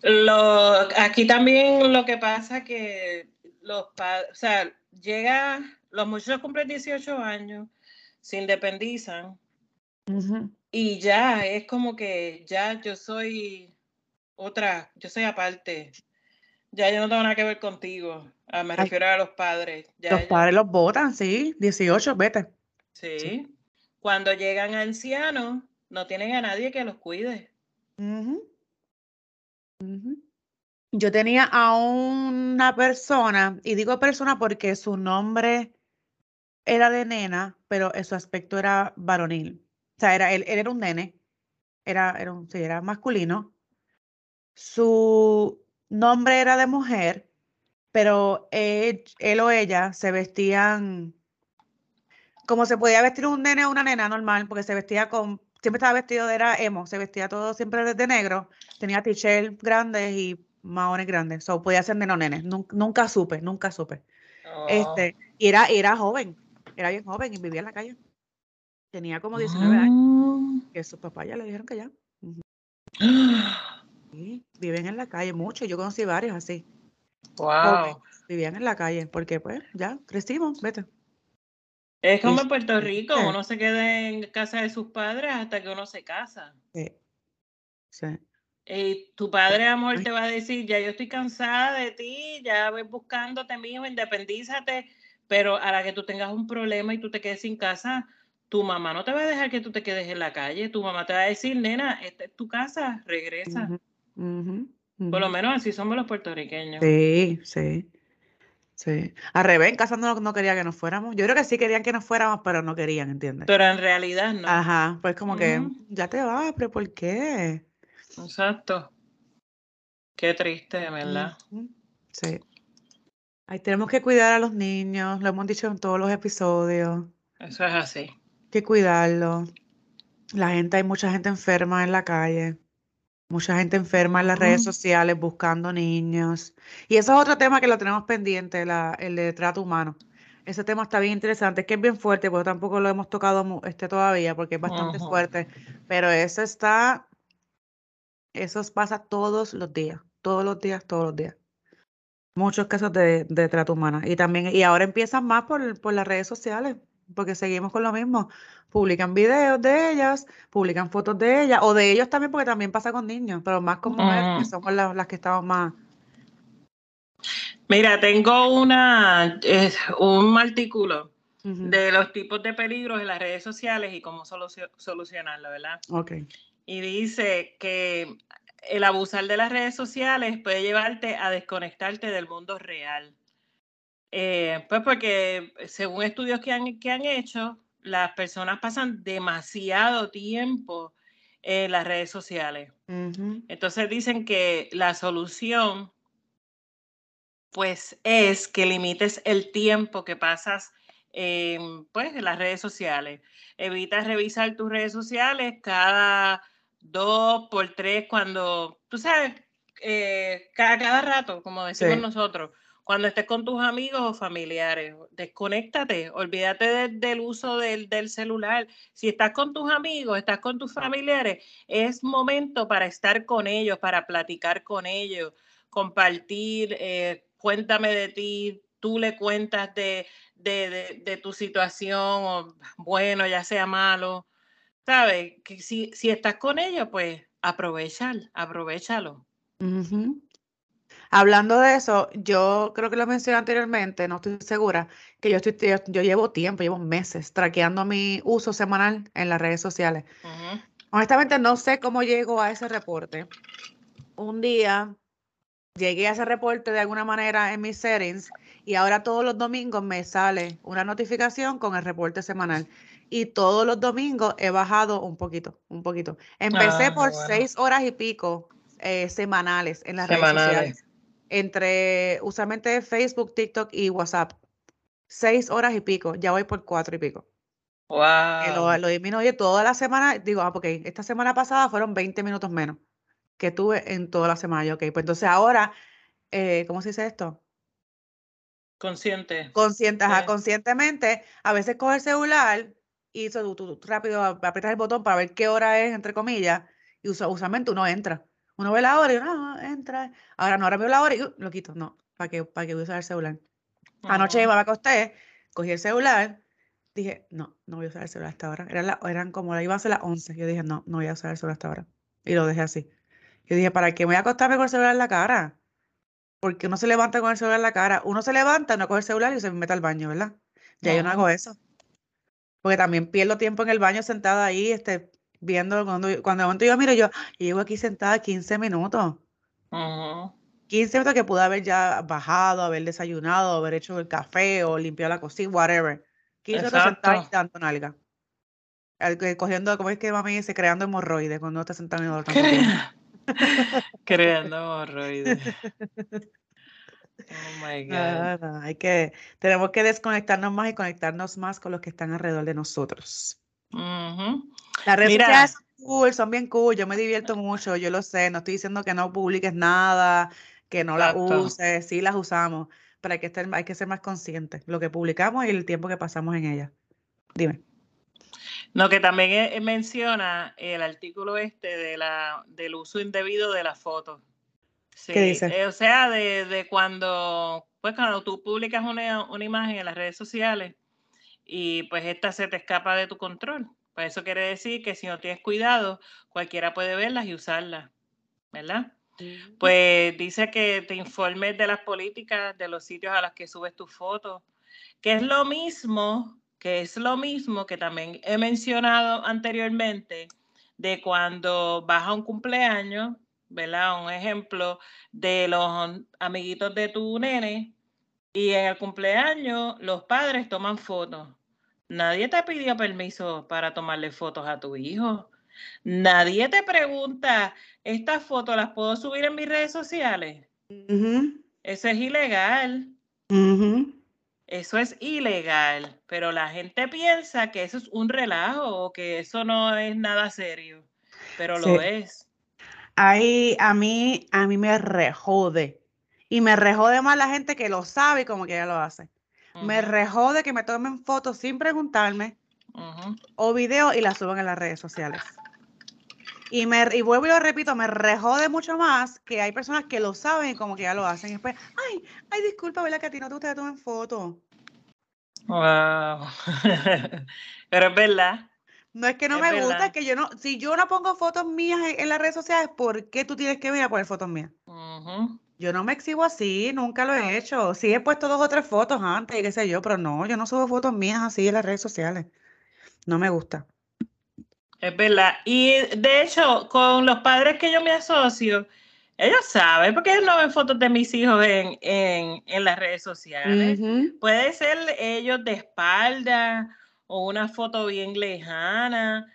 Lo, aquí también lo que pasa que los padres, o sea, llega, los muchachos cumplen 18 años, se independizan y ya es como que ya yo soy otra, yo soy aparte. Ya yo no tengo nada que ver contigo. Ah, me Ay. refiero a los padres. Ya Los padres los votan, sí, 18, vete. sí. Cuando llegan ancianos, no tienen a nadie que los cuide. Ujú. Ujú. Yo tenía a una persona, y digo persona porque su nombre era de nena, pero su aspecto era varonil. O sea, era, él, él era un nene, era, era, un, sí, era masculino. Su nombre era de mujer, pero él, él o ella se vestían como se podía vestir un nene o una nena normal, porque se vestía con, siempre estaba vestido, era emo, se vestía todo siempre de, negro, tenía t-shirt grandes y maones grandes, so podía ser neno o nene, nunca, nunca supe, nunca supe. Oh. Este, y era, era joven, era bien joven y vivía en la calle. Tenía como 19 años. Mm. Que sus papás ya le dijeron que ya. Sí, viven en la calle mucho. Yo conocí varios así. Wow. Vivían en la calle porque pues ya crecimos, vete. Es como en Puerto Rico, uno se queda en casa de sus padres hasta que uno se casa. Sí. Sí. Y tu padre, amor, te va a decir, ya yo estoy cansada de ti, ya voy buscándote, mijo, independízate, pero a la que tú tengas un problema y tú te quedes sin casa, tu mamá no te va a dejar que tú te quedes en la calle, tu mamá te va a decir, nena, esta es tu casa, regresa. Por lo menos así somos los puertorriqueños. Sí, sí, sí. Al revés, en casa no, no quería que nos fuéramos. Yo creo que sí querían que nos fuéramos, pero no querían, ¿entiendes? Pero en realidad no. Ajá, pues como que ya te vas, pero ¿por qué? Exacto. Qué triste, verdad. Sí. Ay, tenemos que cuidar a los niños, lo hemos dicho en todos los episodios, Eso es así. hay que cuidarlos. La gente, hay mucha gente enferma en la calle, mucha gente enferma en las redes sociales buscando niños. Y eso es otro tema que lo tenemos pendiente, la, el de trato humano. Ese tema está bien interesante, es que es bien fuerte, porque tampoco lo hemos tocado este todavía, porque es bastante fuerte, pero eso está, eso pasa todos los días, todos los días, todos los días. Muchos casos de, de trata humana. Y también, y ahora empiezan más por, por las redes sociales, porque seguimos con lo mismo. Publican videos de ellas, publican fotos de ellas, o de ellos también, porque también pasa con niños, pero más con mujeres, que Ujú. somos la- las que estamos más. Mira, tengo una, eh, un artículo de los tipos de peligros en las redes sociales y cómo solucio- solucionarlo, ¿verdad? Ok. Y dice que el abusar de las redes sociales puede llevarte a desconectarte del mundo real. Eh, pues porque según estudios que han, que han hecho, las personas pasan demasiado tiempo en las redes sociales. Entonces dicen que la solución, pues, es que limites el tiempo que pasas en, pues, en las redes sociales. Evita revisar tus redes sociales cada dos por tres cuando, tú sabes, eh, cada, cada rato, como decimos Sí. nosotros, cuando estés con tus amigos o familiares, desconéctate, olvídate de- del uso del, del celular. Si estás con tus amigos, estás con tus familiares, es momento para estar con ellos, para platicar con ellos, compartir, eh, cuéntame de ti, tú le cuentas de, de, de- tu situación, o bueno, ya sea malo, ¿sabes? Si, si estás con ellos, pues aprovechalo, aprovechalo. ujú. Hablando de eso, yo creo que lo mencioné anteriormente, no estoy segura, que yo, estoy, yo, yo llevo tiempo, llevo meses traqueando mi uso semanal en las redes sociales. Honestamente, no sé cómo llego a ese reporte. Un día llegué a ese reporte de alguna manera en mis settings y ahora todos los domingos me sale una notificación con el reporte semanal. Y todos los domingos he bajado un poquito, un poquito. Empecé Ah, por bueno. seis horas y pico eh, semanales en las redes sociales, entre usualmente Facebook, TikTok y WhatsApp. Seis horas y pico, ya voy por cuatro y pico. Que lo, Wow. lo disminuye toda la semana. Digo, ah, porque esta semana pasada fueron 20 minutos menos que tuve en toda la semana. Yo, ok, pues entonces ahora, eh, ¿cómo se dice esto? Consciente. Consciente, ajá, Sí. conscientemente, a veces coge el celular y tú, tú- tú rápido ap- aprietas el botón para ver qué hora es, entre comillas, y usualmente uno entra. Uno ve la hora y uno, ah, entra. Ahora no, ahora veo la hora y uh, lo quito. No, ¿para qué, para qué voy a usar el celular? Anoche Ujú. me acosté, cogí el celular, dije, no, no voy a usar el celular hasta ahora. Eran, la- eran como, iban a ser las 11. Yo dije, no, no voy a usar el celular hasta ahora. Y lo dejé así. Yo dije, ¿para qué me voy a acostarme con el celular en la cara? Porque uno se levanta con el celular en la cara. Uno se levanta, no coge el celular y se mete al baño, ¿verdad? Ya yo no hago eso. Porque también pierdo tiempo en el baño sentada ahí, este, viendo cuando, cuando de momento yo miro, yo, y llevo aquí sentada 15 minutos. Ujú. 15 minutos que pude haber ya bajado, haber desayunado, haber hecho el café o limpiado la cocina, whatever. 15 minutos sentada y dando nalga. Cogiendo, ¿cómo es que mami dice? Creando hemorroides cuando está sentado en el tanto. Cre- Creando hemorroides. Oh my God. Hay que, tenemos que desconectarnos más y conectarnos más con los que están alrededor de nosotros. Las redes Mira. sociales son cool, son bien cool, yo me divierto mucho, yo lo sé, no estoy diciendo que no publiques nada, que no las uses, sí las usamos, pero hay que estar, hay que ser más conscientes, lo que publicamos y el tiempo que pasamos en ellas. Dime. No, que también e, e menciona el artículo este de la, del uso indebido de las fotos. Sí, ¿Qué dice? eh, o sea, de, de cuando, pues cuando tú publicas una, una imagen en las redes sociales y pues esta se te escapa de tu control. Pues eso quiere decir que si no tienes cuidado, cualquiera puede verlas y usarlas, ¿verdad? Pues dice que te informes de las políticas de los sitios a los que subes tus fotos, que es lo mismo, que es lo mismo que también he mencionado anteriormente de cuando vas a un cumpleaños, ¿verdad? Un ejemplo de los amiguitos de tu nene y en el cumpleaños los padres toman fotos. Nadie te pidió permiso para tomarle fotos a tu hijo. Nadie te pregunta, ¿estas fotos las puedo subir en mis redes sociales? Eso es ilegal. Eso es ilegal. Pero la gente piensa que eso es un relajo o que eso no es nada serio. Pero lo es. Ahí a mí, a mí me rejode. Y me rejode más la gente que lo sabe y como que ya lo hace. Me Ujú, rejode que me tomen fotos sin preguntarme o videos y las suban en las redes sociales. Y, me, y vuelvo y lo repito, me rejode mucho más que hay personas que lo saben y como que ya lo hacen. Y después, ay, ay, disculpa, ¿verdad? Que a ti no te gusta que tomen fotos. Wow. Pero es verdad. No es que no Es me gusta, es que yo no, si yo no pongo fotos mías en, en las redes sociales, ¿por qué tú tienes que venir a poner fotos mías? Ujú. Yo no me exhibo así, nunca lo he hecho. Sí he puesto dos o tres fotos antes y qué sé yo, pero no, yo no subo fotos mías así en las redes sociales. No me gusta. Es verdad. Y de hecho, con los padres que yo me asocio, ellos saben, porque ellos no ven fotos de mis hijos en, en, en las redes sociales. Puede ser ellos de espalda o una foto bien lejana,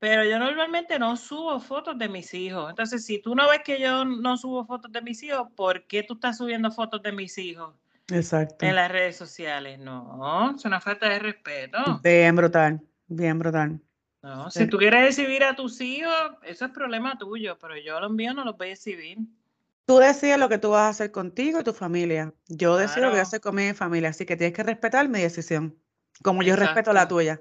pero yo normalmente no subo fotos de mis hijos. Entonces, si tú no ves que yo no subo fotos de mis hijos, ¿por qué tú estás subiendo fotos de mis hijos Exacto. en las redes sociales? No, es una falta de respeto. Bien brutal, bien brutal. No, Sí. si tú quieres exhibir a tus hijos, eso es problema tuyo, pero yo los míos no los voy a exhibir. Tú decides lo que tú vas a hacer contigo y tu familia. Yo decido lo que voy a hacer con mi familia, así que tienes que respetar mi decisión, como yo respeto la tuya.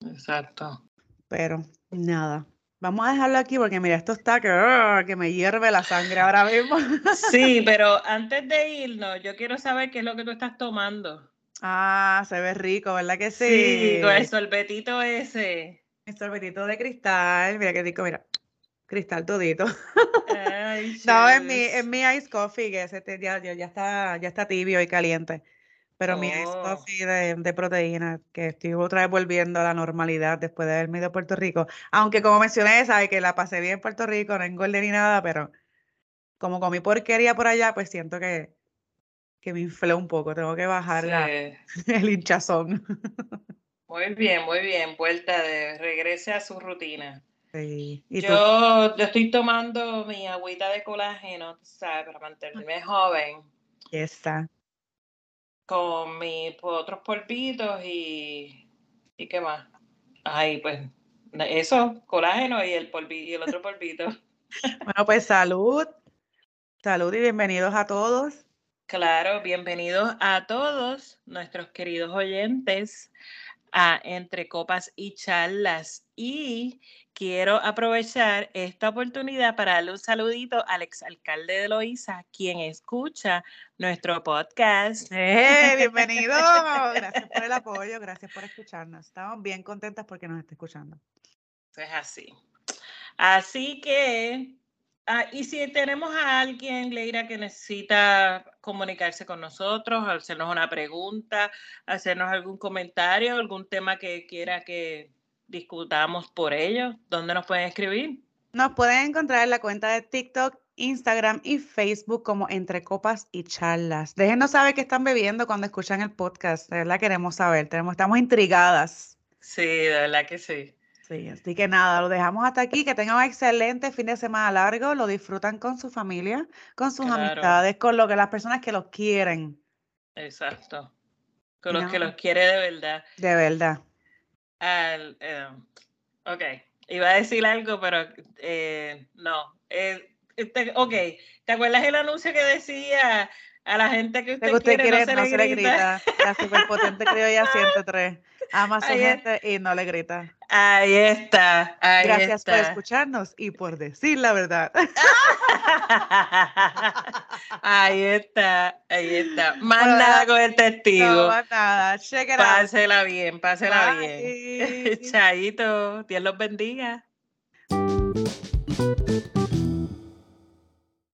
Exacto. Pero nada, vamos a dejarlo aquí porque mira, esto está que, ¡ah! que me hierve la sangre ahora mismo. Sí, pero antes de irnos, yo quiero saber qué es lo que tú estás tomando. Ah, se ve rico, ¿verdad que sí? Sí, con el sorbetito ese. Mi sorbetito de cristal, mira qué rico, mira. Cristal todito. Ay, No, es mi, es mi ice coffee, que ese te- ya, ya está, ya está tibio y caliente. Pero mi ice Oh. coffee de, de proteína, que estoy otra vez volviendo a la normalidad después de haberme ido a Puerto Rico. Aunque como mencioné, sabe que la pasé bien en Puerto Rico, no engordé ni nada, pero como comí porquería por allá, pues siento que, que me inflé un poco. Tengo que bajar la- el hinchazón. Muy bien, muy bien. Vuelta de regrese a su rutina. Sí. Yo, yo estoy tomando mi agüita de colágeno, ¿sabes? Para mantenerme joven. Ya está. Con mis po- otros polvitos y, y qué más. Ay, pues eso, colágeno y el y el otro polvito. Bueno, pues salud. Salud y bienvenidos a todos. Claro, bienvenidos a todos nuestros queridos oyentes a Entre Copas y Charlas. Y quiero aprovechar esta oportunidad para darle un saludito al exalcalde de Loíza, quien escucha nuestro podcast. ¡Eh! ¡Bienvenido! Gracias por el apoyo, gracias por escucharnos. Estamos bien contentas porque nos está escuchando. Es así. Así que, ah, y si tenemos a alguien, Leira, que necesita comunicarse con nosotros, hacernos una pregunta, hacernos algún comentario, algún tema que quiera que discutamos por ellos, ¿dónde nos pueden escribir? Nos pueden encontrar en la cuenta de TikTok, Instagram y Facebook como Entre Copas y Charlas. Déjenos saber qué están bebiendo cuando escuchan el podcast. De verdad queremos saber, tenemos, estamos intrigadas. Sí, de verdad que sí. Sí, así que nada, lo dejamos hasta aquí. Que tengan un excelente fin de semana largo. Lo disfrutan con su familia, con sus Claro. amistades, con lo que las personas que los quieren. Exacto. Con los que los quiere de verdad. De verdad. Al, eh, ok, iba a decir algo, pero eh, no. Eh, este, ok, ¿te acuerdas el anuncio que decía A la gente que usted, que usted quiere, no, se, no le se le grita. grita. La superpotente criolla 103. Ama a su Ahí es. gente y no le grita. Ahí está, ahí Gracias por escucharnos y por decir la verdad. ahí está, ahí está. Más Bueno, nada con el No, testigo. más nada. Check out. Pásela bien, pásela bien. Chaito, Dios los bendiga.